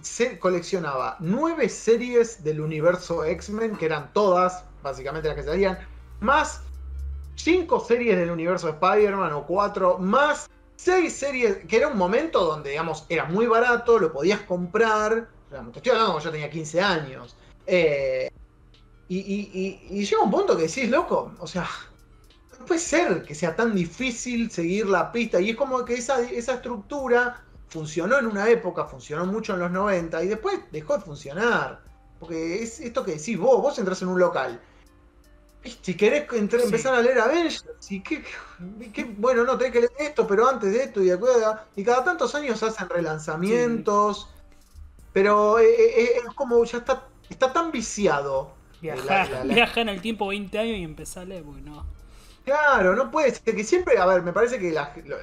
se coleccionaba nueve series del universo X-Men, que eran todas, básicamente las que salían, más cinco series del universo Spider-Man o cuatro, más seis series, que era un momento donde, digamos, era muy barato, lo podías comprar. Digamos, Te estoy hablando yo tenía 15 años. Eh, y, y- y- y llega un punto que decís, loco, o sea, no puede ser que sea tan difícil seguir la pista. Y es como que esa, esa estructura funcionó en una época, funcionó mucho en los 90 y después dejó de funcionar. Porque es esto que decís vos, vos entras en un local. Si querés entrar- Sí. empezar a leer Avengers, y qué, bueno, no, tenés que leer esto, pero antes de esto y de- Y cada tantos años hacen relanzamientos. Pero eh, eh, es como ya está, está tan viciado. Viaja, La- la- la- viaja en el tiempo 20 años y empezarle, porque no. Claro, no puede ser que siempre, a ver, me parece que las, lo-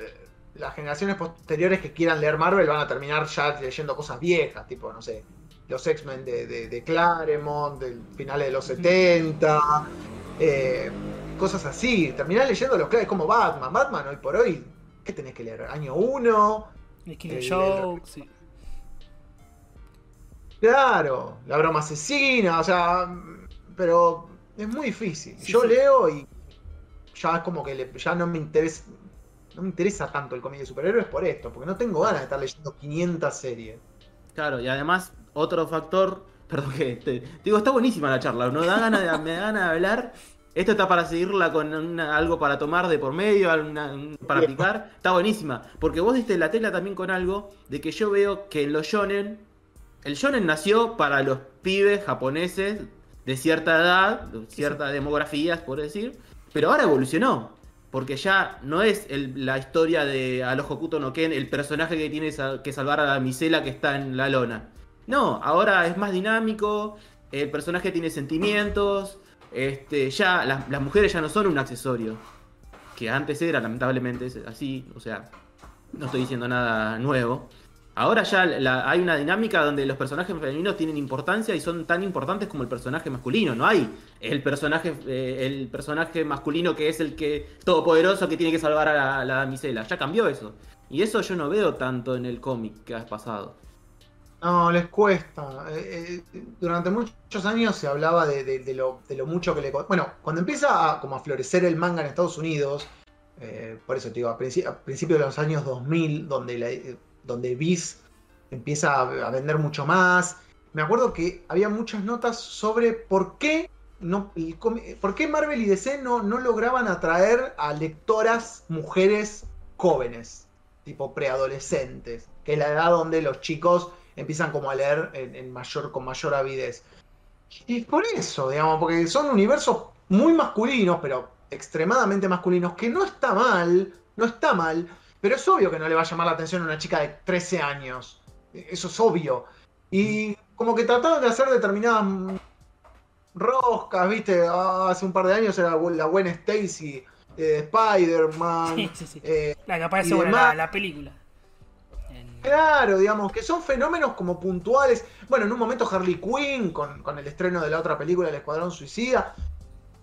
las generaciones posteriores que quieran leer Marvel van a terminar ya leyendo cosas viejas, tipo, no sé, los X-Men de, de, de Claremont, del finales de los 70, eh, cosas así. Terminar leyendo los clásicos como Batman. Batman hoy por hoy, ¿qué tenés que leer? Año 1, El Killer El- Joke, sí. claro, la broma asesina, o sea, pero es muy difícil. Sí, Yo sí. leo y ya es como que le- ya no me interesa. No me interesa tanto el cómic de superhéroes por esto, porque no tengo ganas de estar leyendo 500 series. Claro, y además, otro factor, [laughs] perdón que te, digo, está buenísima la charla, no da ganas de, me da ganas de hablar. Esto está para seguirla con una- algo para tomar de por medio, para picar. Está buenísima. Porque vos diste la tela también con algo de que yo veo que en los shonen, el shonen nació para los pibes japoneses de cierta edad, de cierta demografías, por decir, pero ahora evolucionó. Porque ya no es la historia de Alojo Hokuto no Ken, el personaje que tiene que salvar a la misela que está en la lona. No, ahora es más dinámico, el personaje tiene sentimientos, este, ya las, mujeres ya no son un accesorio. Que antes era, lamentablemente, así, o sea, no estoy diciendo nada nuevo. Ahora ya hay una dinámica donde los personajes femeninos tienen importancia y son tan importantes como el personaje masculino. No hay el personaje, eh, el personaje masculino que es el que todopoderoso que tiene que salvar a la, a la damisela. Ya cambió eso. Y eso yo no veo tanto en el cómic que ha pasado. No, les cuesta. Eh, eh, durante muchos años se hablaba de, lo, mucho que le... Bueno, cuando empieza a, como a florecer el manga en Estados Unidos, por eso te digo, a, a principios de los años 2000, donde, la- donde Viz empieza a, vender mucho más, me acuerdo que había muchas notas sobre por qué, no, por qué Marvel y DC no, no lograban atraer a lectoras mujeres jóvenes, tipo preadolescentes, que es la edad donde los chicos empiezan como a leer en mayor, con mayor avidez. Y por eso, digamos, porque son universos muy masculinos, pero extremadamente masculinos, que no está mal, no está mal, pero es obvio que no le va a llamar la atención a una chica de 13 años. Eso es obvio. Y como que trataron de hacer determinadas roscas, ¿viste? Ah, hace un par de años era la buena Stacy de Spider-Man. [laughs] Sí, sí, sí. eh, La que aparece en la, la película. Claro, digamos, que son fenómenos como puntuales. Bueno, en un momento Harley Quinn, con, con el estreno de la otra película, El Escuadrón Suicida.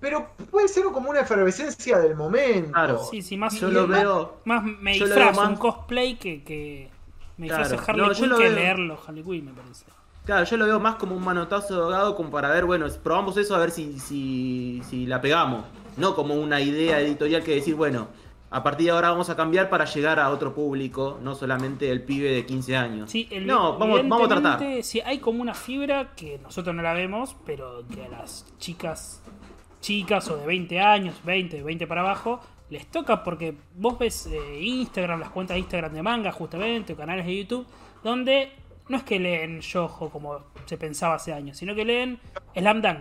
Pero puede ser como una efervescencia del momento. Claro. Sí, sí, más, Yo lo veo. más me yo lo disfrazo veo más- un cosplay que, que me disfrazo Claro. Harley No, Quinn que veo- leerlo Harley Quinn, me parece. Claro, yo lo veo más como un manotazo de ahogado como para ver, bueno, probamos eso a ver si, si, si la pegamos. No como una idea editorial que decir, bueno, a partir de ahora vamos a cambiar para llegar a otro público, no solamente el pibe de 15 años. Sí, el- no, vamos, vamos a tratar. Sí, hay como una fibra que nosotros no la vemos, pero que a las chicas, chicas o de 20 años, 20, de 20 para abajo, les toca porque vos ves eh, Instagram, las cuentas de Instagram de manga justamente, o canales de YouTube, donde no es que leen yojo como se pensaba hace años, sino que leen Slam Dunk.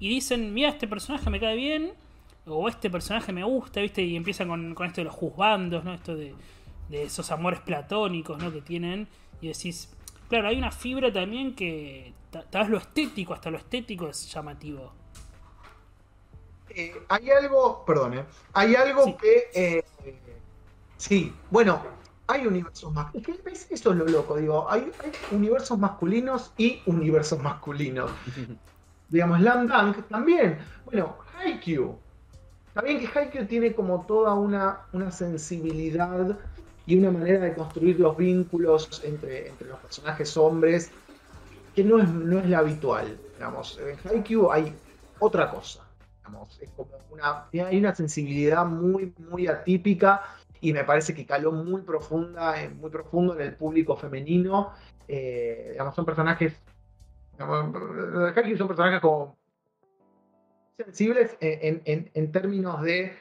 Y dicen, mira, este personaje me cae bien, o este personaje me gusta, ¿viste? Y empiezan con, con esto de los juzgandos, ¿no? Esto de, de esos amores platónicos, ¿no? Que tienen. Y decís, claro, hay una fibra también que ta- tal vez lo estético, hasta lo estético es llamativo. Eh, hay algo, perdón, eh, hay algo Sí. que. eh, sí, bueno, hay universos ¿ves? Eso es lo loco, digo. Hay, hay universos masculinos y universos masculinos. [laughs] Digamos, Slam Dunk también. Bueno, Haikyuu. Está bien que Haikyuu tiene como toda una, una sensibilidad y una manera de construir los vínculos entre, entre los personajes hombres que no es, no es la habitual. Digamos, en Haikyuu hay otra cosa. Es como una, hay una sensibilidad muy, muy atípica y me parece que caló muy profunda, eh, muy profundo en el público femenino. Eh, son personajes, digamos, son personajes como sensibles en, en- en términos de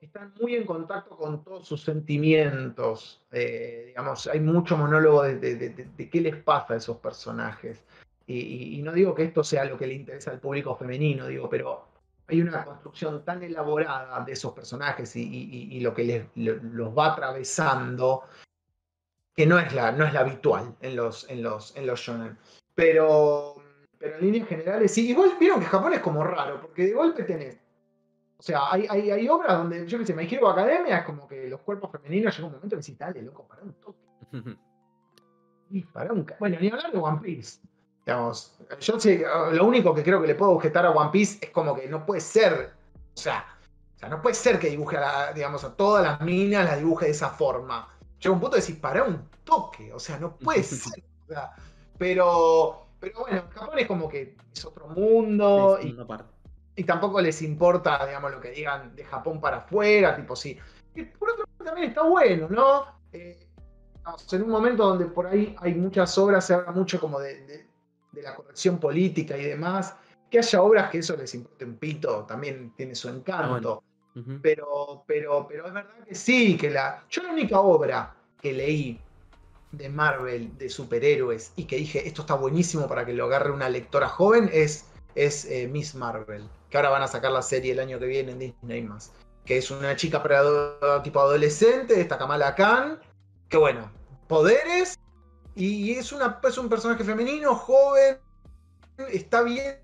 están muy en contacto con todos sus sentimientos. eh, digamos, hay mucho monólogo de, qué les pasa a esos personajes. Y no digo que esto sea lo que le interesa al público femenino, digo, pero hay una construcción tan elaborada de esos personajes y, y- y- y lo que les, lo- los va atravesando que no es la, no es la habitual en los, en los, en los shonen. Pero, pero en líneas generales, sí. Igual vieron que Japón es como raro, porque de golpe tenés. O sea, hay, hay, hay obras donde, yo qué sé, Me Hero Academia es como que los cuerpos femeninos llega un momento que decís, dale, loco, para un toque. [laughs] Para un Bueno, ni hablar de One Piece. Digamos, yo sé, lo único que creo que le puedo objetar a One Piece es como que no puede ser. O sea, o sea no puede ser que dibuje a, la- digamos, a todas las minas, las dibuje de esa forma. Llega un punto de decir, para un toque. O sea, no puede [laughs] ser. o sea, pero, pero bueno, en Japón es como que es otro mundo. Sí, y tampoco les importa, digamos, lo que digan de Japón para afuera, tipo sí. Y por otro lado también está bueno, ¿no? Eh, digamos, en un momento donde por ahí hay muchas obras, se habla mucho como de, de- de la corrección política y demás, que haya obras que eso les importe un pito, también tiene su encanto. Ujú. Pero, pero, pero es verdad que sí, que la. Yo la única obra que leí de Marvel, de superhéroes, y que dije, esto está buenísimo para que lo agarre una lectora joven, es, es eh, Miss Marvel. Que ahora van a sacar la serie el año que viene en Disney más. Que es una chica tipo adolescente, esta Kamala Khan, que bueno, poderes, y es, una, es un personaje femenino, joven, está bien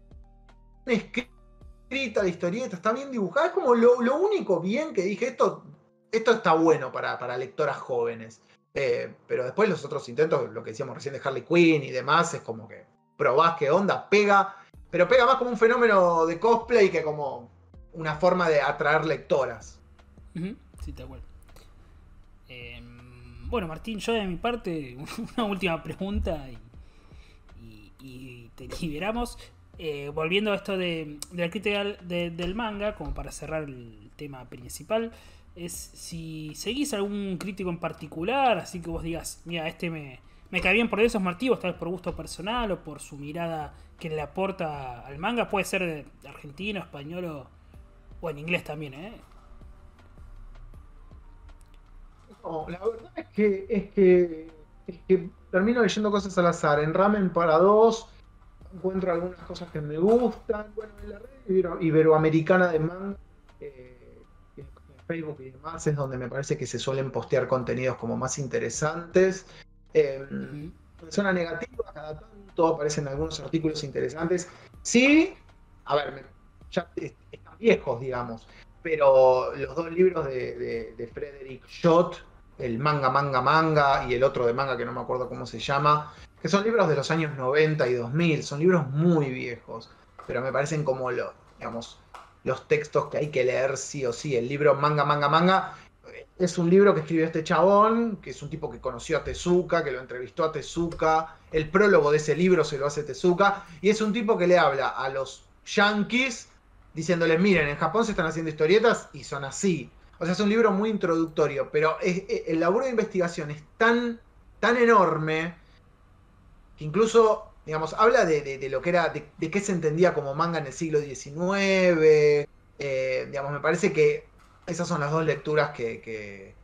escrita la historieta, está bien dibujada. Es como lo, lo único bien que dije, esto, esto está bueno para, para lectoras jóvenes. Eh, pero después los otros intentos, lo que decíamos recién de Harley Quinn y demás, es como que probás qué onda, pega, pero pega más como un fenómeno de cosplay que como una forma de atraer lectoras. Sí, tal cual. Bueno, Martín, yo de mi parte, [laughs] una última pregunta y, y- y te liberamos. Eh, volviendo a esto de, de la crítica del- de- del manga, como para cerrar el tema principal, es si seguís algún crítico en particular, así que vos digas, mira, este me, me cae bien por esos motivos, tal vez por gusto personal o por su mirada que le aporta al manga, puede ser argentino, español o, o en inglés también, ¿eh? No, la verdad es que, es que, es que termino leyendo cosas al azar. En Ramen para dos encuentro algunas cosas que me gustan. Bueno, en la red ibero- iberoamericana de manga, eh, en Facebook y demás, es donde me parece que se suelen postear contenidos como más interesantes. Eh. Zona negativa, cada tanto aparecen algunos artículos interesantes. Sí, a ver, ya est- están viejos, digamos, pero los dos libros de, de, de Frederick Schott, el manga, manga, manga, y el otro de manga que no me acuerdo cómo se llama, que son libros de los años 90 y 2000, son libros muy viejos, pero me parecen como los, digamos, los textos que hay que leer sí o sí. El libro Manga, Manga, Manga eh, es un libro que escribió este chabón, que es un tipo que conoció a Tezuka, que lo entrevistó a Tezuka. El prólogo de ese libro se lo hace Tezuka, y es un tipo que le habla a los yankees diciéndoles, miren, en Japón se están haciendo historietas y son así. O sea, es un libro muy introductorio, pero el laburo de investigación es tan, tan enorme que incluso, digamos, habla de, de- lo que era, de, de qué se entendía como manga en el siglo XIX. eh, digamos, me parece que esas son las dos lecturas que, que-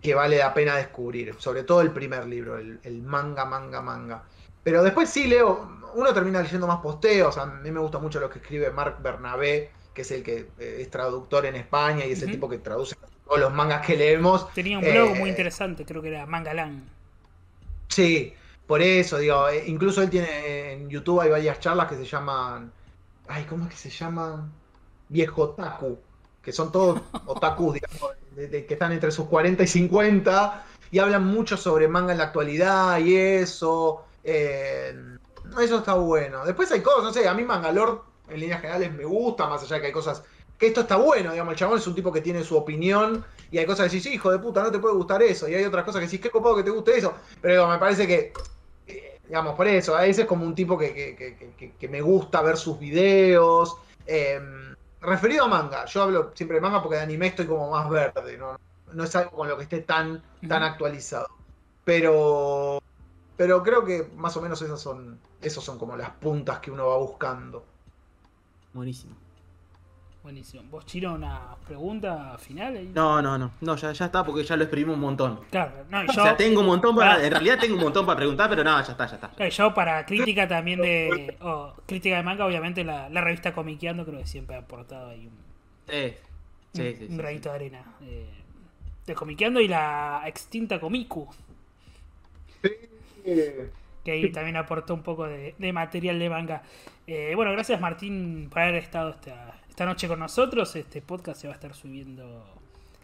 que vale la pena descubrir. Sobre todo el primer libro, el, el manga, manga, manga. Pero después sí leo, uno termina leyendo más posteos. A mí me gusta mucho lo que escribe Marc Bernabé, que es el que eh, es traductor en España y es el tipo que traduce todos los mangas que leemos. Tenía un blog Eh, muy interesante, creo que era Mangalan. Sí, por eso, digo, eh, incluso él tiene en YouTube hay varias charlas que se llaman, ay, ¿cómo es que se llaman? Viejo otaku, que son todos [laughs] otakus, digamos, de- de- que están entre sus 40 y 50 y hablan mucho sobre manga en la actualidad y eso. eh, eso está bueno. Después hay cosas, no sé, a mí Mangalore en líneas generales me gusta, más allá de que hay cosas que esto está bueno, digamos, el chabón es un tipo que tiene su opinión y hay cosas que decís, hijo de puta, no te puede gustar eso, y hay otras cosas que decís, qué copado que te guste eso, pero me parece que, eh, digamos, por eso, a ese es como un tipo que, que- que- que- me gusta ver sus videos. eh, referido a manga, yo hablo siempre de manga porque de anime estoy como más verde, no, no es algo con lo que esté tan, tan actualizado. Pero, pero creo que más o menos esas son, esos son como las puntas que uno va buscando. Buenísimo. Buenísimo. ¿Vos, Chino, una pregunta final? ahí? No, no, no. No, ya, ya está porque ya lo exprimimos un montón. Claro, no, y O yo, sea, tengo un montón para. Ah. En realidad tengo un montón para preguntar, pero no, ya está, ya está. claro, yo para crítica también de... oh, crítica de manga, obviamente la, la revista Comiqueando creo que siempre ha aportado ahí un, Eh, sí, un- sí, un sí, granito sí. de arena. eh, de Comiqueando y la extinta Comiku, que ahí también aportó un poco de, de material de manga. Eh, bueno, gracias Martín por haber estado esta, esta noche con nosotros. Este podcast se va a estar subiendo,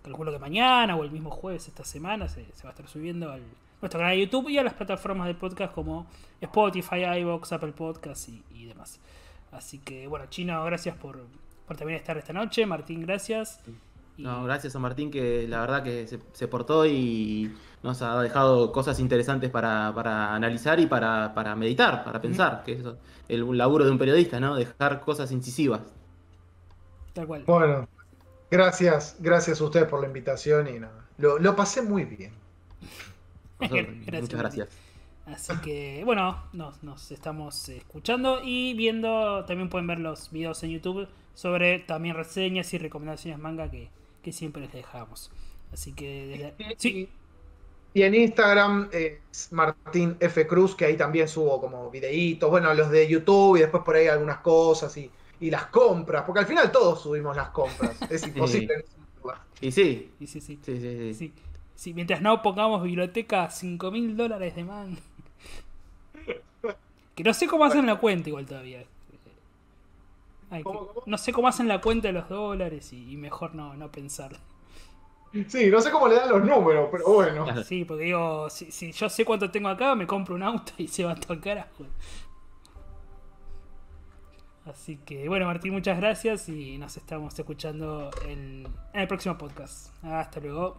calculo que mañana o el mismo jueves esta semana, se, se va a estar subiendo al nuestro canal de YouTube y a las plataformas de podcast como Spotify, iVoox, Apple Podcasts y, y demás. Así que bueno, Chino, gracias por, por también estar esta noche. Martín, gracias. Y- No, gracias a Martín que la verdad que se, se portó y nos ha dejado cosas interesantes para, para analizar y para, para meditar, para pensar, que es el laburo de un periodista, ¿no? Dejar cosas incisivas. Tal cual. Bueno, gracias, gracias a ustedes por la invitación y nada. Lo, lo pasé muy bien. Nosotros, [laughs] Gracias, muchas gracias. Así que, bueno, nos, nos estamos escuchando y viendo. También pueden ver los videos en YouTube sobre también reseñas y recomendaciones manga que, que siempre les dejamos. Así que, desde- sí, Y en Instagram es Martín F. Cruz, que ahí también subo como videitos, bueno, los de YouTube y después por ahí algunas cosas y, y las compras, porque al final todos subimos las compras. [laughs] Es imposible. no subirlas. Y sí, sí, sí, sí. sí, sí, sí. Sí, sí, mientras no pongamos biblioteca 5 mil dólares de manga. [laughs] Que no sé cómo hacen la cuenta igual todavía. Ay, que- ¿Cómo, cómo? No sé cómo hacen la cuenta de los dólares y, y mejor no, no pensar. Sí, no sé cómo le dan los números, pero bueno. Sí, porque digo, si, si yo sé cuánto tengo acá, me compro un auto y se va todo al carajo. Así que bueno, Martín, muchas gracias y nos estamos escuchando en, en el próximo podcast. Hasta luego.